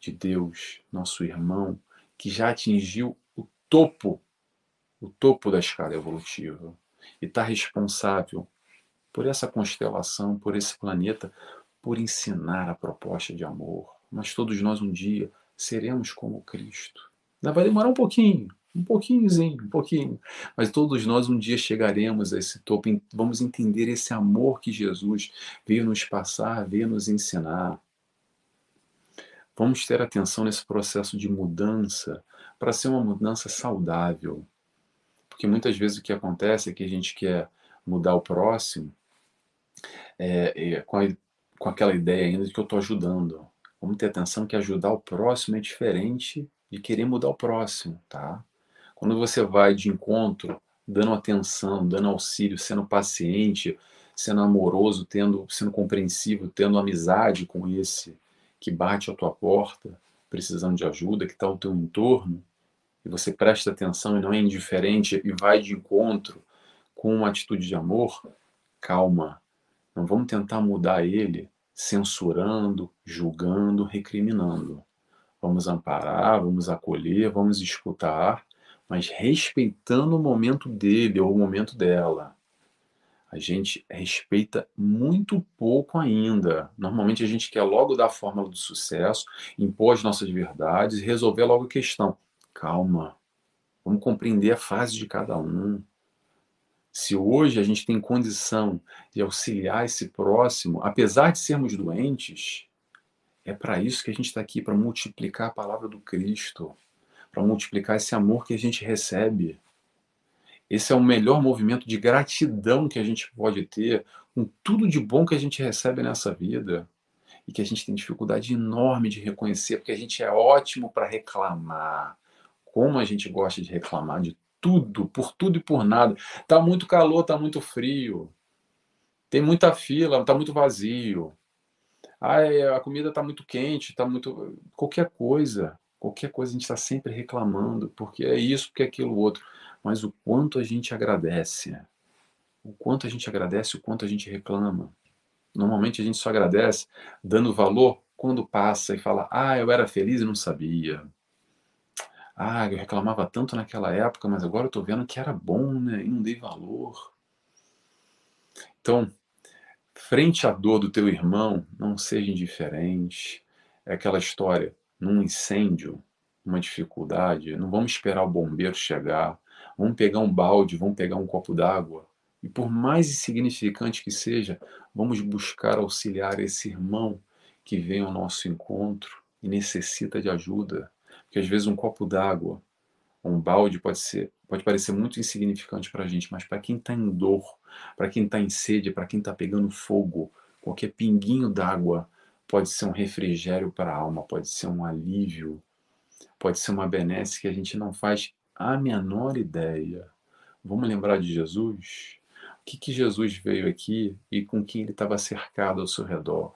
de Deus, nosso irmão, que já atingiu o topo, o topo da escala evolutiva e está responsável por essa constelação, por esse planeta, por ensinar a proposta de amor. Mas todos nós um dia seremos como Cristo. Vai demorar um pouquinho, um pouquinhozinho, um pouquinho. Mas todos nós um dia chegaremos a esse topo. Vamos entender esse amor que Jesus veio nos passar, veio nos ensinar. Vamos ter atenção nesse processo de mudança para ser uma mudança saudável. Porque muitas vezes o que acontece é que a gente quer mudar o próximo é, é, com, a, com aquela ideia ainda de que eu estou ajudando. Vamos ter atenção que ajudar o próximo é diferente de querer mudar o próximo, tá? Quando você vai de encontro, dando atenção, dando auxílio, sendo paciente, sendo amoroso, tendo, sendo compreensivo, tendo amizade com esse que bate à tua porta, precisando de ajuda, que está ao teu entorno, e você presta atenção e não é indiferente e vai de encontro com uma atitude de amor, calma. Não vamos tentar mudar ele censurando, julgando, recriminando. Vamos amparar, vamos acolher, vamos escutar, mas respeitando o momento dele ou o momento dela. A gente respeita muito pouco ainda. Normalmente a gente quer logo dar a fórmula do sucesso, impor as nossas verdades e resolver logo a questão. Calma. Vamos compreender a fase de cada um. Se hoje a gente tem condição de auxiliar esse próximo, apesar de sermos doentes, é para isso que a gente está aqui para multiplicar a palavra do Cristo, para multiplicar esse amor que a gente recebe. Esse é o melhor movimento de gratidão que a gente pode ter com tudo de bom que a gente recebe nessa vida e que a gente tem dificuldade enorme de reconhecer, porque a gente é ótimo para reclamar. Como a gente gosta de reclamar de tudo, por tudo e por nada. Tá muito calor, tá muito frio. Tem muita fila, tá muito vazio. Ai, a comida tá muito quente, tá muito qualquer coisa. Qualquer coisa a gente está sempre reclamando, porque é isso, porque é aquilo outro. Mas o quanto a gente agradece, o quanto a gente agradece, o quanto a gente reclama. Normalmente a gente só agradece dando valor quando passa e fala: Ah, eu era feliz e não sabia. Ah, eu reclamava tanto naquela época, mas agora eu estou vendo que era bom, né? E não dei valor. Então, frente à dor do teu irmão, não seja indiferente. É aquela história num incêndio, uma dificuldade, não vamos esperar o bombeiro chegar, vamos pegar um balde, vamos pegar um copo d'água. E por mais insignificante que seja, vamos buscar auxiliar esse irmão que vem ao nosso encontro e necessita de ajuda. Porque às vezes um copo d'água, um balde pode ser, pode parecer muito insignificante para a gente, mas para quem está em dor, para quem está em sede, para quem está pegando fogo, qualquer pinguinho d'água pode ser um refrigério para a alma, pode ser um alívio, pode ser uma benesse que a gente não faz a menor ideia. Vamos lembrar de Jesus? O que, que Jesus veio aqui e com quem ele estava cercado ao seu redor?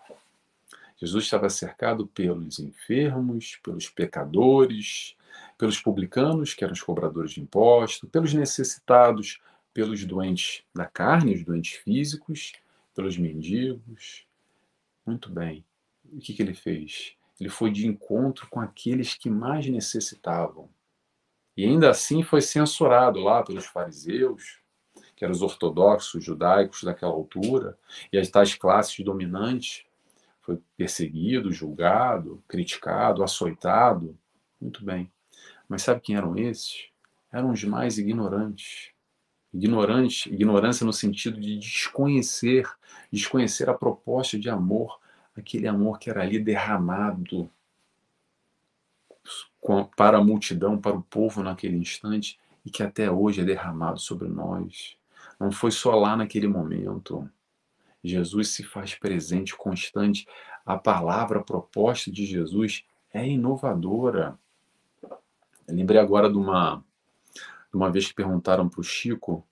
Jesus estava cercado pelos enfermos, pelos pecadores, pelos publicanos, que eram os cobradores de impostos, pelos necessitados, pelos doentes da carne, os doentes físicos, pelos mendigos. Muito bem o que, que ele fez? Ele foi de encontro com aqueles que mais necessitavam. E ainda assim foi censurado lá pelos fariseus, que eram os ortodoxos judaicos daquela altura, e as tais classes dominantes. Foi perseguido, julgado, criticado, açoitado. Muito bem. Mas sabe quem eram esses? Eram os mais ignorantes. Ignorante, ignorância no sentido de desconhecer, desconhecer a proposta de amor aquele amor que era ali derramado para a multidão, para o povo naquele instante e que até hoje é derramado sobre nós. Não foi só lá naquele momento. Jesus se faz presente, constante. A palavra proposta de Jesus é inovadora. Eu lembrei agora de uma, de uma vez que perguntaram para o Chico,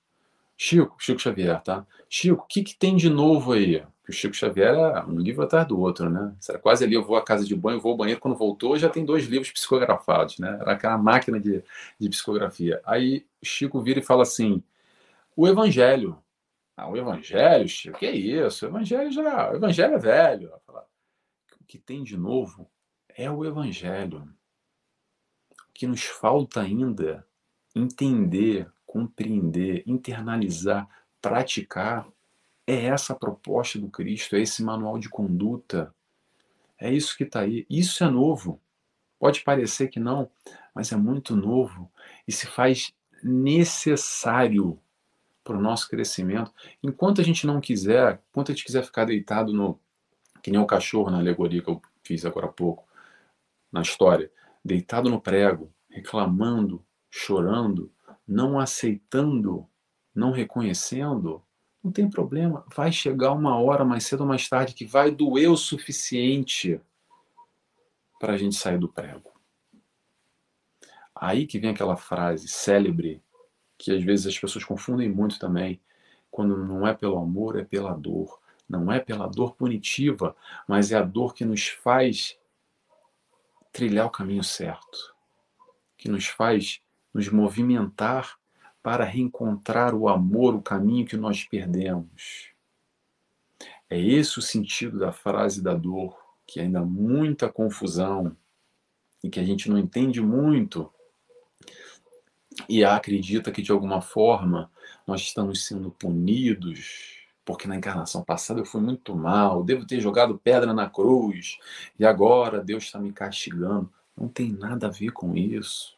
Chico, Chico Xavier, tá? Chico, o que, que tem de novo aí? que o Chico Xavier era um livro atrás do outro, né? Era quase ali, eu vou à casa de banho, vou ao banheiro, quando voltou já tem dois livros psicografados, né? Era aquela máquina de, de psicografia. Aí Chico vira e fala assim, o Evangelho. Ah, o Evangelho, Chico, que é isso? O Evangelho já, o Evangelho é velho. O que tem de novo é o Evangelho. O que nos falta ainda entender, compreender, internalizar, praticar é essa proposta do Cristo, é esse manual de conduta. É isso que está aí. Isso é novo. Pode parecer que não, mas é muito novo e se faz necessário para o nosso crescimento. Enquanto a gente não quiser, enquanto a gente quiser ficar deitado no. que nem o cachorro na alegoria que eu fiz agora há pouco, na história, deitado no prego, reclamando, chorando, não aceitando, não reconhecendo, Não tem problema. Vai chegar uma hora mais cedo ou mais tarde que vai doer o suficiente para a gente sair do prego. Aí que vem aquela frase célebre que às vezes as pessoas confundem muito também. Quando não é pelo amor, é pela dor. Não é pela dor punitiva, mas é a dor que nos faz trilhar o caminho certo, que nos faz nos movimentar para reencontrar o amor, o caminho que nós perdemos. É esse o sentido da frase da dor, que ainda há muita confusão e que a gente não entende muito e acredita que de alguma forma nós estamos sendo punidos porque na encarnação passada eu fui muito mal, devo ter jogado pedra na cruz e agora Deus está me castigando. Não tem nada a ver com isso.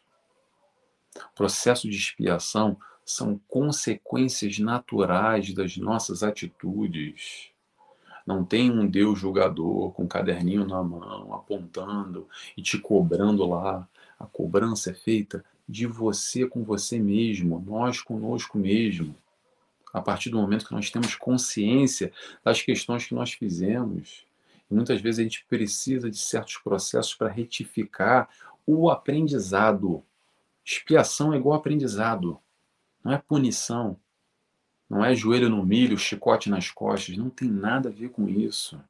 O processo de expiação são consequências naturais das nossas atitudes. Não tem um Deus julgador com um caderninho na mão, apontando e te cobrando lá. A cobrança é feita de você com você mesmo, nós conosco mesmo a partir do momento que nós temos consciência das questões que nós fizemos. E muitas vezes a gente precisa de certos processos para retificar o aprendizado. Expiação é igual aprendizado, não é punição. Não é joelho no milho, chicote nas costas, não tem nada a ver com isso.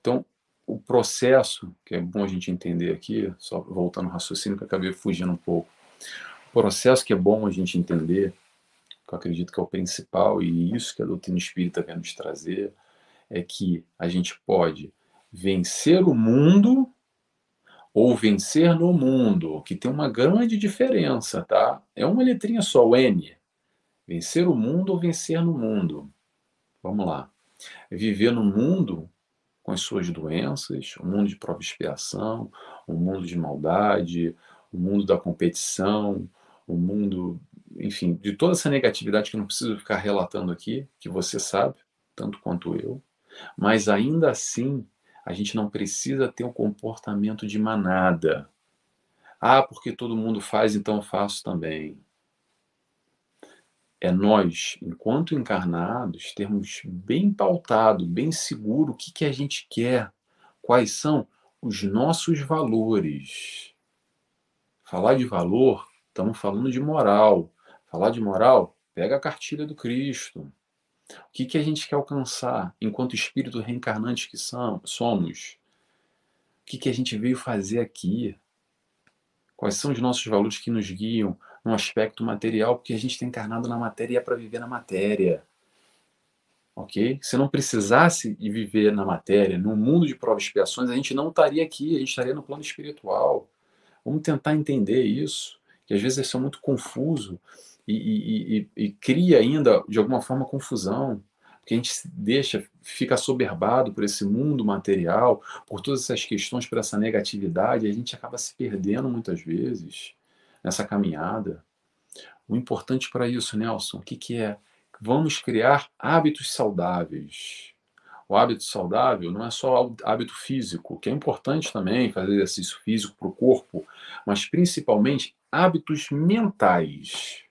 Então, o processo, que é bom a gente entender aqui, só voltando ao raciocínio que eu acabei fugindo um pouco. O processo que é bom a gente entender que eu acredito que é o principal, e isso que a doutrina espírita quer nos trazer, é que a gente pode vencer o mundo ou vencer no mundo, que tem uma grande diferença, tá? É uma letrinha só, o N. Vencer o mundo ou vencer no mundo. Vamos lá. Viver no mundo com as suas doenças, um mundo de prova expiação, um mundo de maldade, o mundo da competição, o mundo enfim, de toda essa negatividade que eu não preciso ficar relatando aqui, que você sabe, tanto quanto eu, mas ainda assim, a gente não precisa ter um comportamento de manada. Ah, porque todo mundo faz, então eu faço também. É nós, enquanto encarnados, termos bem pautado, bem seguro o que, que a gente quer, quais são os nossos valores. Falar de valor, estamos falando de moral, Falar de moral, pega a cartilha do Cristo. O que, que a gente quer alcançar enquanto espírito reencarnante que somos? O que, que a gente veio fazer aqui? Quais são os nossos valores que nos guiam no aspecto material? Porque a gente está encarnado na matéria e é para viver na matéria. Ok? Se não precisasse viver na matéria, no mundo de provas e expiações, a gente não estaria aqui, a gente estaria no plano espiritual. Vamos tentar entender isso, que às vezes é muito confuso e, e, e, e cria ainda, de alguma forma, confusão porque a gente deixa, fica soberbado por esse mundo material, por todas essas questões, por essa negatividade, a gente acaba se perdendo muitas vezes nessa caminhada. O importante para isso, Nelson, o que, que é? Vamos criar hábitos saudáveis. O hábito saudável não é só hábito físico, que é importante também fazer exercício físico para o corpo, mas principalmente hábitos mentais.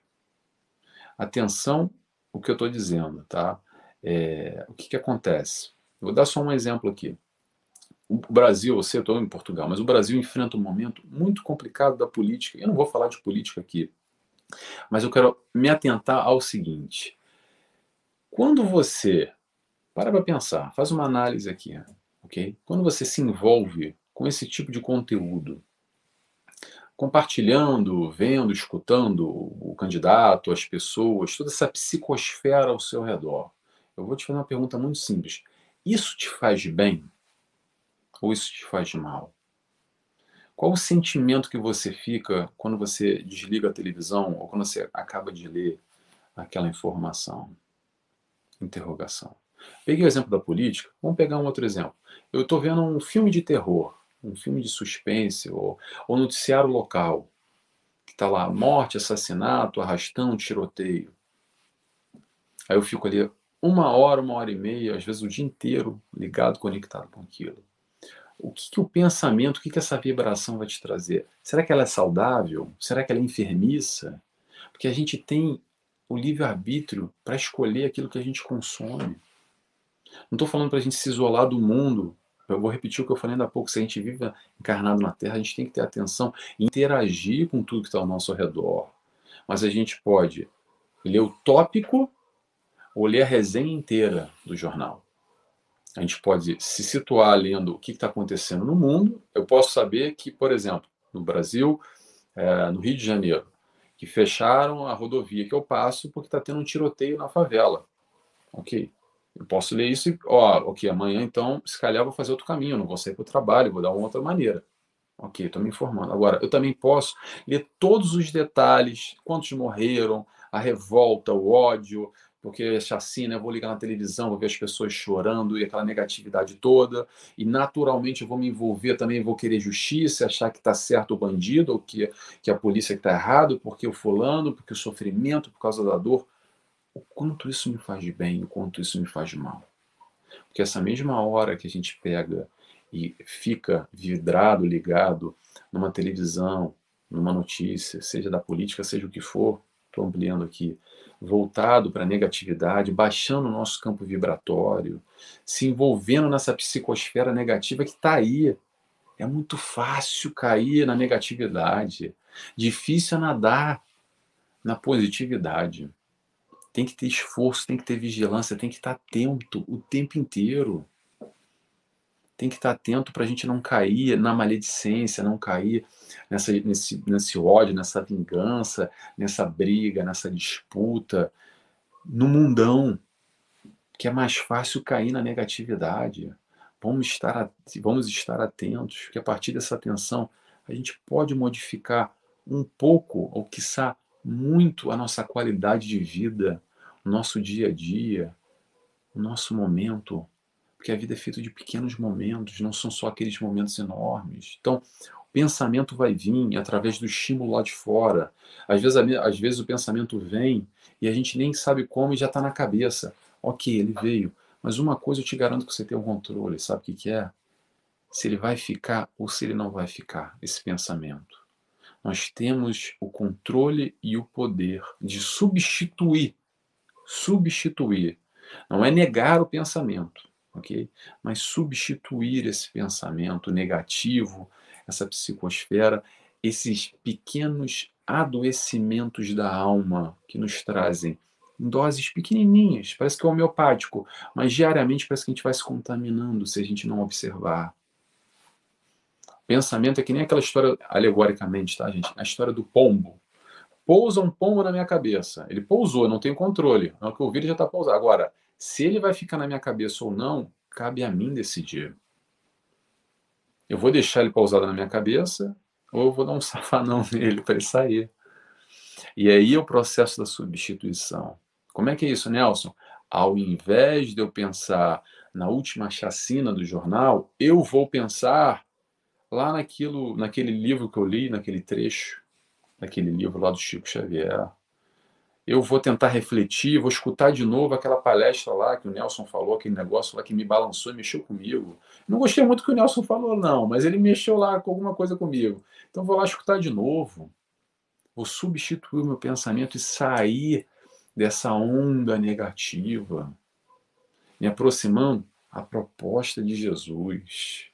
Atenção o que eu estou dizendo, tá? É, o que, que acontece? Eu vou dar só um exemplo aqui. O Brasil, eu sei, estou em Portugal, mas o Brasil enfrenta um momento muito complicado da política. Eu não vou falar de política aqui, mas eu quero me atentar ao seguinte. Quando você para para pensar, faz uma análise aqui, ok? Quando você se envolve com esse tipo de conteúdo, compartilhando, vendo, escutando o candidato, as pessoas, toda essa psicosfera ao seu redor. Eu vou te fazer uma pergunta muito simples. Isso te faz bem ou isso te faz mal? Qual o sentimento que você fica quando você desliga a televisão ou quando você acaba de ler aquela informação? Interrogação. Peguei o exemplo da política, vamos pegar um outro exemplo. Eu estou vendo um filme de terror um filme de suspense ou, ou noticiário local, que está lá morte, assassinato, arrastão, tiroteio. Aí eu fico ali uma hora, uma hora e meia, às vezes o dia inteiro ligado, conectado com aquilo. O que, que o pensamento, o que, que essa vibração vai te trazer? Será que ela é saudável? Será que ela é enfermiça? Porque a gente tem o livre-arbítrio para escolher aquilo que a gente consome. Não estou falando para a gente se isolar do mundo. Eu vou repetir o que eu falei ainda há pouco. Se a gente vive encarnado na Terra, a gente tem que ter atenção e interagir com tudo que está ao nosso redor. Mas a gente pode ler o tópico ou ler a resenha inteira do jornal. A gente pode se situar lendo o que está acontecendo no mundo. Eu posso saber que, por exemplo, no Brasil, é, no Rio de Janeiro, que fecharam a rodovia que eu passo porque está tendo um tiroteio na favela. Ok. Eu posso ler isso e, ó, ok, amanhã então, se calhar vou fazer outro caminho, não vou sair para o trabalho, vou dar uma outra maneira. Ok, estou me informando. Agora, eu também posso ler todos os detalhes, quantos morreram, a revolta, o ódio, porque chacina, eu vou ligar na televisão, vou ver as pessoas chorando e aquela negatividade toda, e naturalmente eu vou me envolver também, vou querer justiça, achar que está certo o bandido, ou que, que a polícia está errado, porque o fulano, porque o sofrimento, por causa da dor. O quanto isso me faz de bem, o quanto isso me faz de mal. Porque essa mesma hora que a gente pega e fica vidrado, ligado numa televisão, numa notícia, seja da política, seja o que for, estou ampliando aqui, voltado para a negatividade, baixando o nosso campo vibratório, se envolvendo nessa psicosfera negativa que está aí. É muito fácil cair na negatividade, difícil é nadar na positividade. Tem que ter esforço, tem que ter vigilância, tem que estar atento o tempo inteiro. Tem que estar atento para a gente não cair na maledicência, não cair nessa, nesse, nesse ódio, nessa vingança, nessa briga, nessa disputa, no mundão, que é mais fácil cair na negatividade. Vamos estar, vamos estar atentos, que a partir dessa atenção a gente pode modificar um pouco, ou quiçá muito, a nossa qualidade de vida, o nosso dia a dia, o nosso momento, porque a vida é feita de pequenos momentos, não são só aqueles momentos enormes. Então, pensamento vai vir através do estímulo lá de fora. Às vezes, às vezes o pensamento vem e a gente nem sabe como e já está na cabeça. Ok, ele veio. Mas uma coisa eu te garanto que você tem um controle. Sabe o que, que é? Se ele vai ficar ou se ele não vai ficar, esse pensamento. Nós temos o controle e o poder de substituir. Substituir. Não é negar o pensamento, ok? Mas substituir esse pensamento negativo, essa psicosfera, esses pequenos adoecimentos da alma que nos trazem em doses pequenininhas, parece que é homeopático, mas diariamente parece que a gente vai se contaminando se a gente não observar. Pensamento é que nem aquela história, alegoricamente, tá, gente? A história do pombo. Pousa um pombo na minha cabeça. Ele pousou, não tenho controle. Na hora que eu ouvir, ele já está pousado. Agora, se ele vai ficar na minha cabeça ou não, cabe a mim decidir. Eu vou deixar ele pausado na minha cabeça ou eu vou dar um [laughs] safanão nele para ele sair. E aí é o processo da substituição. Como é que é isso, Nelson? Ao invés de eu pensar na última chacina do jornal, eu vou pensar lá naquilo, naquele livro que eu li, naquele trecho, naquele livro lá do Chico Xavier eu vou tentar refletir, vou escutar de novo aquela palestra lá que o Nelson falou, aquele negócio lá que me balançou e mexeu comigo. Não gostei muito do que o Nelson falou, não, mas ele mexeu lá com alguma coisa comigo. Então vou lá escutar de novo. Vou substituir o meu pensamento e sair dessa onda negativa, me aproximando à proposta de Jesus.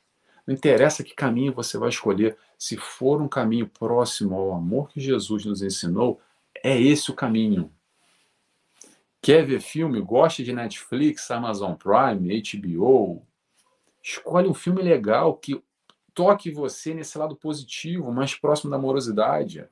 Não interessa que caminho você vai escolher, se for um caminho próximo ao amor que Jesus nos ensinou, é esse o caminho. Quer ver filme? Gosta de Netflix, Amazon Prime, HBO? Escolhe um filme legal que toque você nesse lado positivo, mais próximo da amorosidade.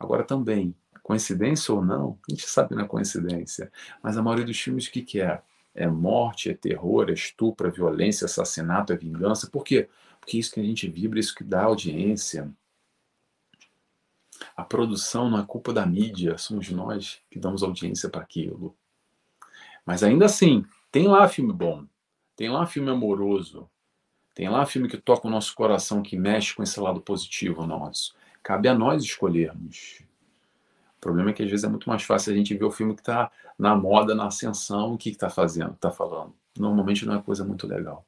Agora também, coincidência ou não, a gente sabe na é coincidência, mas a maioria dos filmes o que, que é? É morte, é terror, é estupro, é violência, assassinato, é vingança. Por quê? Porque isso que a gente vibra, isso que dá audiência. A produção não é culpa da mídia, somos nós que damos audiência para aquilo. Mas ainda assim, tem lá filme bom, tem lá filme amoroso, tem lá filme que toca o nosso coração, que mexe com esse lado positivo nosso. Cabe a nós escolhermos. O problema é que às vezes é muito mais fácil a gente ver o filme que está na moda, na ascensão, o que está fazendo, está falando. Normalmente não é coisa muito legal.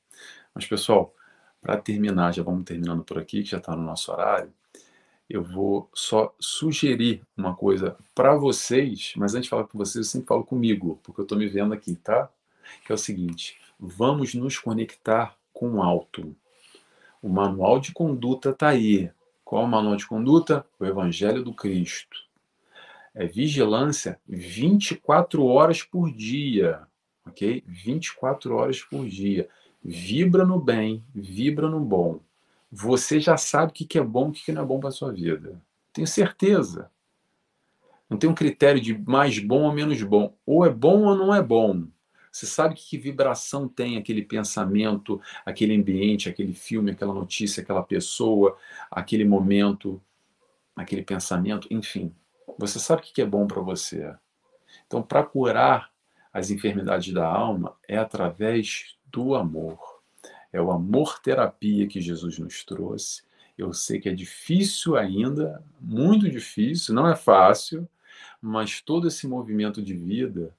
Mas, pessoal, para terminar, já vamos terminando por aqui, que já está no nosso horário. eu vou só sugerir uma coisa para vocês, mas antes de falar com vocês, eu sempre falo comigo, porque eu estou me vendo aqui, tá? Que é o seguinte: vamos nos conectar com o alto. O manual de conduta está aí. Qual é o manual de conduta? O Evangelho do Cristo. É vigilância 24 horas por dia, ok? 24 horas por dia. Vibra no bem, vibra no bom você já sabe o que é bom e o que não é bom para a sua vida. Tenho certeza. Não tem um critério de mais bom ou menos bom. Ou é bom ou não é bom. Você sabe que vibração tem aquele pensamento, aquele ambiente, aquele filme, aquela notícia, aquela pessoa, aquele momento, aquele pensamento, enfim. Você sabe o que é bom para você. Então, para curar as enfermidades da alma é através do amor. É o amor-terapia que Jesus nos trouxe. Eu sei que é difícil ainda, muito difícil, não é fácil, mas todo esse movimento de vida,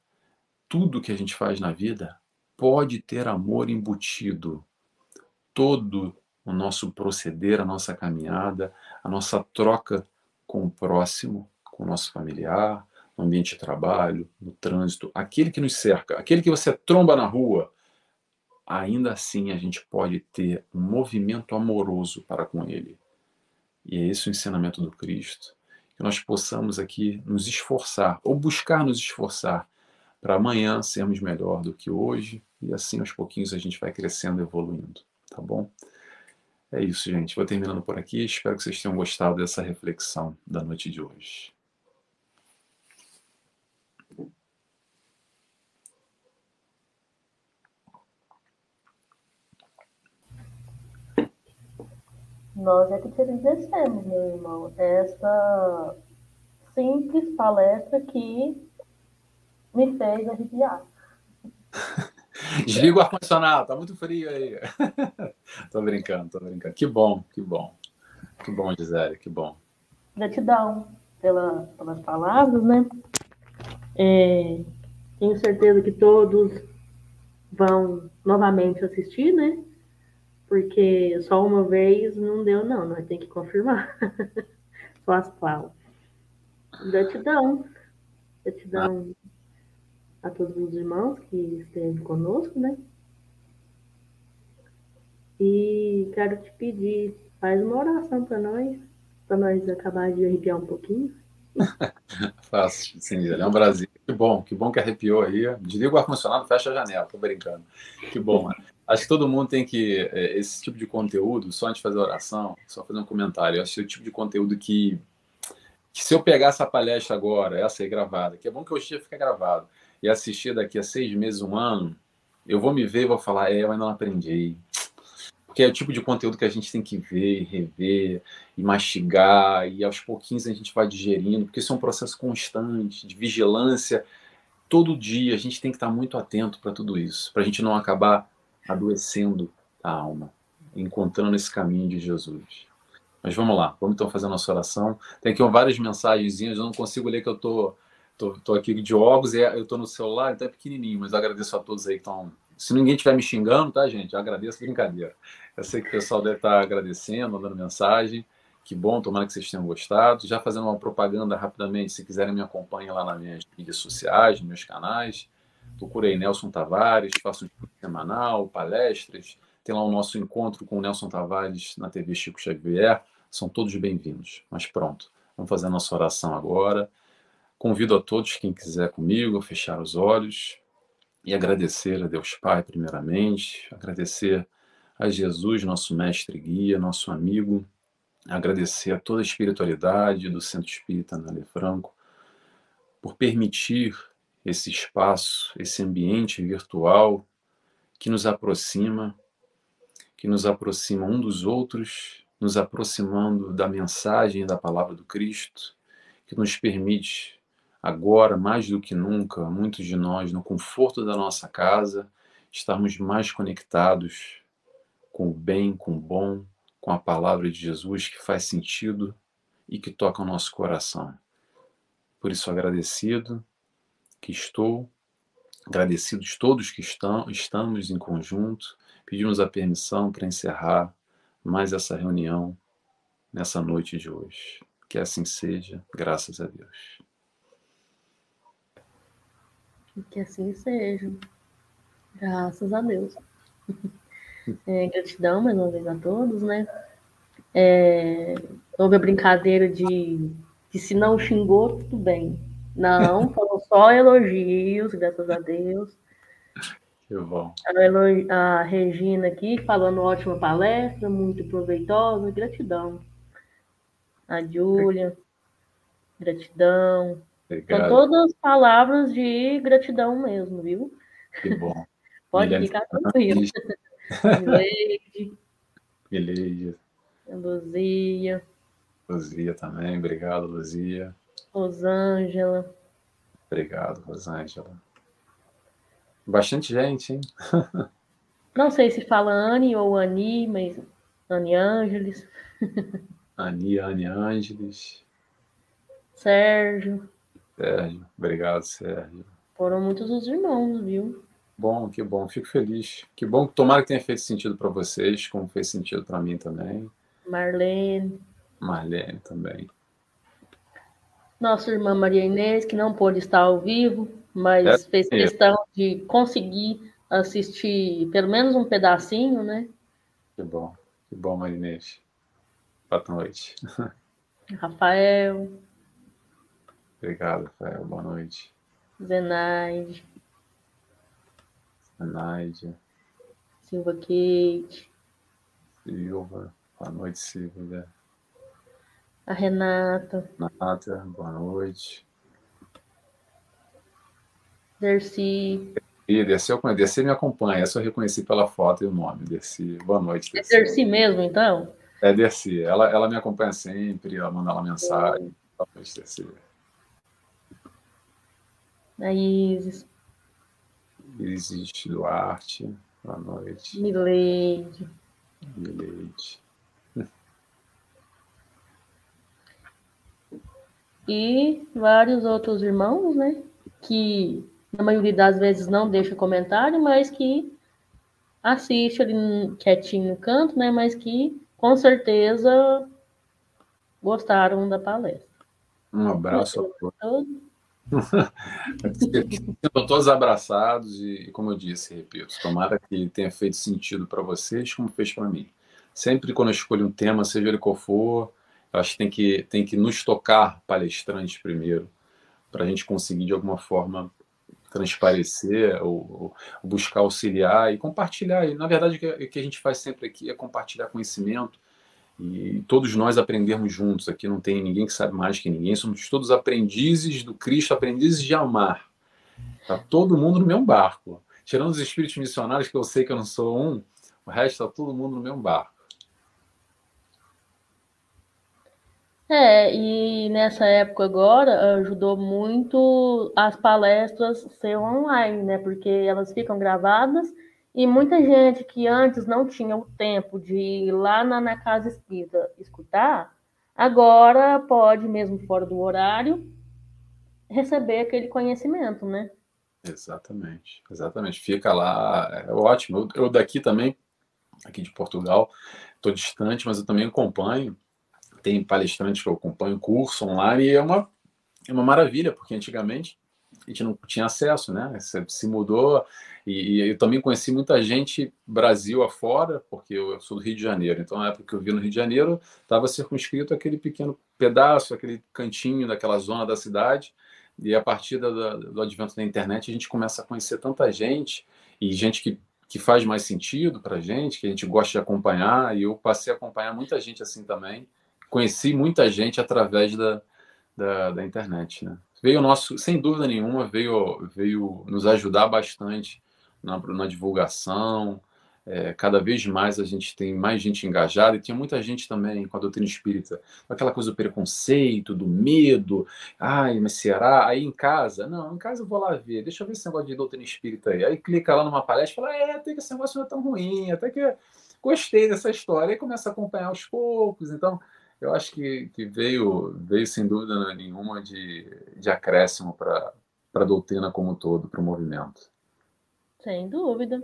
tudo que a gente faz na vida, pode ter amor embutido. Todo o nosso proceder, a nossa caminhada, a nossa troca com o próximo, com o nosso familiar, no ambiente de trabalho, no trânsito, aquele que nos cerca, aquele que você tromba na rua, ainda assim a gente pode ter um movimento amoroso para com Ele. E é esse o ensinamento do Cristo. Que nós possamos aqui nos esforçar, ou buscar nos esforçar, para amanhã sermos melhor do que hoje, e assim aos pouquinhos a gente vai crescendo, evoluindo, tá bom? É isso, gente. Vou terminando por aqui. Espero que vocês tenham gostado dessa reflexão da noite de hoje. Nós é que te agradecemos, meu irmão, esta simples palestra que me fez arrepiar. Desliga o ar-condicionado, tá muito frio aí. [laughs] tô brincando, tô brincando. Que bom, que bom. Que bom, Gisele, que bom. Gratidão pela, pelas palavras, né? É, tenho certeza que todos vão novamente assistir, né? Porque só uma vez não deu, não, nós tem que confirmar. [laughs] só as falas. Gratidão. Gratidão a todos os irmãos que esteve conosco, né? E quero te pedir, faz uma oração para nós, para nós acabar de arrepiar um pouquinho. [laughs] Faço, sim, é um Brasil. Que bom, que bom que arrepiou aí. Desliga o ar-condicionado, fecha a janela, tô brincando. Que bom, mano. Acho que todo mundo tem que. É, esse tipo de conteúdo, só antes de fazer oração, só fazer um comentário. Acho que é o tipo de conteúdo que, que, se eu pegar essa palestra agora, essa aí gravada, que é bom que hoje fica gravado, e assistir daqui a seis meses, um ano, eu vou me ver e vou falar: é, eu ainda não aprendi. Porque é o tipo de conteúdo que a gente tem que ver, rever, e mastigar, e aos pouquinhos a gente vai digerindo, porque isso é um processo constante de vigilância. Todo dia a gente tem que estar muito atento para tudo isso, para a gente não acabar adoecendo a alma, encontrando esse caminho de Jesus. Mas vamos lá, vamos então fazer a nossa oração. Tem aqui várias mensagenzinhas, eu não consigo ler que eu tô, tô, tô aqui de óculos, é, eu tô no celular, então é pequenininho, mas agradeço a todos aí que estão... Se ninguém estiver me xingando, tá, gente? Eu agradeço, brincadeira. Eu sei que o pessoal deve estar agradecendo, mandando mensagem. Que bom, tomara que vocês tenham gostado. Já fazendo uma propaganda rapidamente, se quiserem me acompanhem lá nas minhas mídias sociais, nos meus canais procurei Nelson Tavares, faço um semanal, palestras, tem lá o nosso encontro com o Nelson Tavares na TV Chico Xavier, são todos bem-vindos. Mas pronto, vamos fazer a nossa oração agora. Convido a todos, quem quiser comigo, a fechar os olhos e agradecer a Deus Pai, primeiramente, agradecer a Jesus, nosso mestre guia, nosso amigo, agradecer a toda a espiritualidade do Centro Espírita Nale Franco, por permitir esse espaço, esse ambiente virtual que nos aproxima, que nos aproxima um dos outros, nos aproximando da mensagem da palavra do Cristo, que nos permite, agora mais do que nunca, muitos de nós, no conforto da nossa casa, estarmos mais conectados com o bem, com o bom, com a palavra de Jesus que faz sentido e que toca o nosso coração. Por isso, agradecido que estou, agradecidos todos que estão, estamos em conjunto, pedimos a permissão para encerrar mais essa reunião nessa noite de hoje. Que assim seja, graças a Deus. Que assim seja, graças a Deus. [laughs] É, gratidão mais uma vez a todos, né? É, houve a brincadeira de, de se não xingou, tudo bem. Não, foram só elogios, graças a Deus. Que bom. A, a Regina aqui falando ótima palestra, muito proveitosa, gratidão. A Júlia, gratidão. Obrigado. São todas palavras de gratidão mesmo, viu? Que bom. [laughs] Pode ficar tranquilo. [laughs] Mileide. Luzia. Luzia também, obrigado, Luzia. Rosângela. Obrigado, Rosângela. Bastante gente, hein? [laughs] Não sei se fala Anne ou Ani, mas Anne Ângeles. Ani, Anne Ângeles. Sérgio. Sérgio, obrigado, Sérgio. Foram muitos os irmãos, viu? Bom, que bom, fico feliz. Que bom, tomara que tenha feito sentido para vocês, como fez sentido para mim também. Marlene. Marlene também. Nossa irmã Maria Inês, que não pôde estar ao vivo, mas é, fez questão é. de conseguir assistir pelo menos um pedacinho, né? Que bom, que bom, Maria Inês. Boa noite. [laughs] Rafael. Obrigado, Rafael. Boa noite. Zenaide. Zenaide. Silva Kate. Silva. Boa noite, Silvia. A Renata. Renata, boa noite. Dercy. E Dercy, eu Dercy me acompanha, eu reconheci pela foto e o nome, Dercy. Boa noite, Dercy. É Dercy mesmo, então? É Dercy, ela, ela me acompanha sempre, ela manda lá mensagem. Boa noite, Dercy. A Isis. Isis Duarte, boa noite. Mileide. Mileide. E vários outros irmãos, né? Que na maioria das vezes não deixa comentário, mas que assiste ali quietinho no canto, né? Mas que com certeza gostaram da palestra. Um abraço a todos. [laughs] Estão todos abraçados e, como eu disse, repito, tomara que tenha feito sentido para vocês como fez para mim. Sempre quando eu escolho um tema, seja ele qual for, acho que tem que, tem que nos tocar palestrantes primeiro, para a gente conseguir, de alguma forma, transparecer ou, ou, buscar auxiliar e compartilhar. E, na verdade, o que, a gente faz sempre aqui é compartilhar conhecimento e todos nós aprendermos juntos. Aqui não tem ninguém que sabe mais que ninguém, somos todos aprendizes do Cristo, aprendizes de amar. Está todo mundo no mesmo barco. Tirando os espíritos missionários, que eu sei que eu não sou um, o resto está todo mundo no mesmo barco. É, e nessa época agora ajudou muito as palestras ser online, né? Porque elas ficam gravadas e muita gente que antes não tinha o tempo de ir lá na, na casa espírita escutar, agora pode, mesmo fora do horário, receber aquele conhecimento, né? Exatamente, exatamente. Fica lá, é ótimo. Eu, eu daqui também, aqui de Portugal, estou distante, mas eu também acompanho tem palestrantes que eu acompanho, curso online, e é uma, é uma maravilha, porque antigamente a gente não tinha acesso, né? Se mudou, e, e, eu também conheci muita gente Brasil afora, porque eu sou do Rio de Janeiro, então na época que eu vi no Rio de Janeiro, estava circunscrito aquele pequeno pedaço, aquele cantinho daquela zona da cidade, e a partir do advento da internet a gente começa a conhecer tanta gente, e gente que que faz mais sentido para gente, que a gente gosta de acompanhar, e eu passei a acompanhar muita gente assim também, conheci muita gente através da, da, da, internet, né? Veio nosso, sem dúvida nenhuma, veio, veio nos ajudar bastante na, na divulgação. É, cada vez mais a gente tem mais gente engajada e tinha muita gente também com a doutrina espírita, aquela coisa do preconceito, do medo. Ai, mas será? Aí em casa, não, em casa eu vou lá ver, deixa eu ver esse negócio de doutrina espírita aí. Aí clica lá numa palestra e fala, é, até que esse negócio não é tão ruim, até que gostei dessa história. E começa a acompanhar aos poucos. Então, eu acho que, que veio, veio sem dúvida nenhuma de, de acréscimo para a doutrina como um todo, para o movimento. Sem dúvida.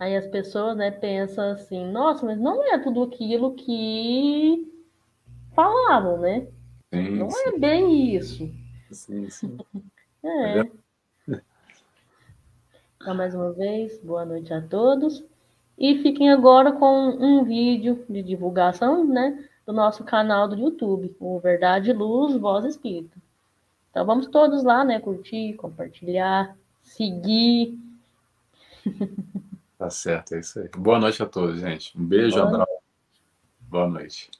Aí as pessoas, né, pensam assim, nossa, mas não é tudo aquilo que falavam, né? Sim, não sim. é bem isso. Sim, sim. [laughs] É. Então, mais uma vez, boa noite a todos. E fiquem agora com um vídeo de divulgação, né, do nosso canal do YouTube, o Verdade Luz, Voz Espírito. Então vamos todos lá, né, curtir, compartilhar, seguir. Tá certo, é isso aí. Boa noite a todos, gente. Um beijo, Boa abraço. Boa noite.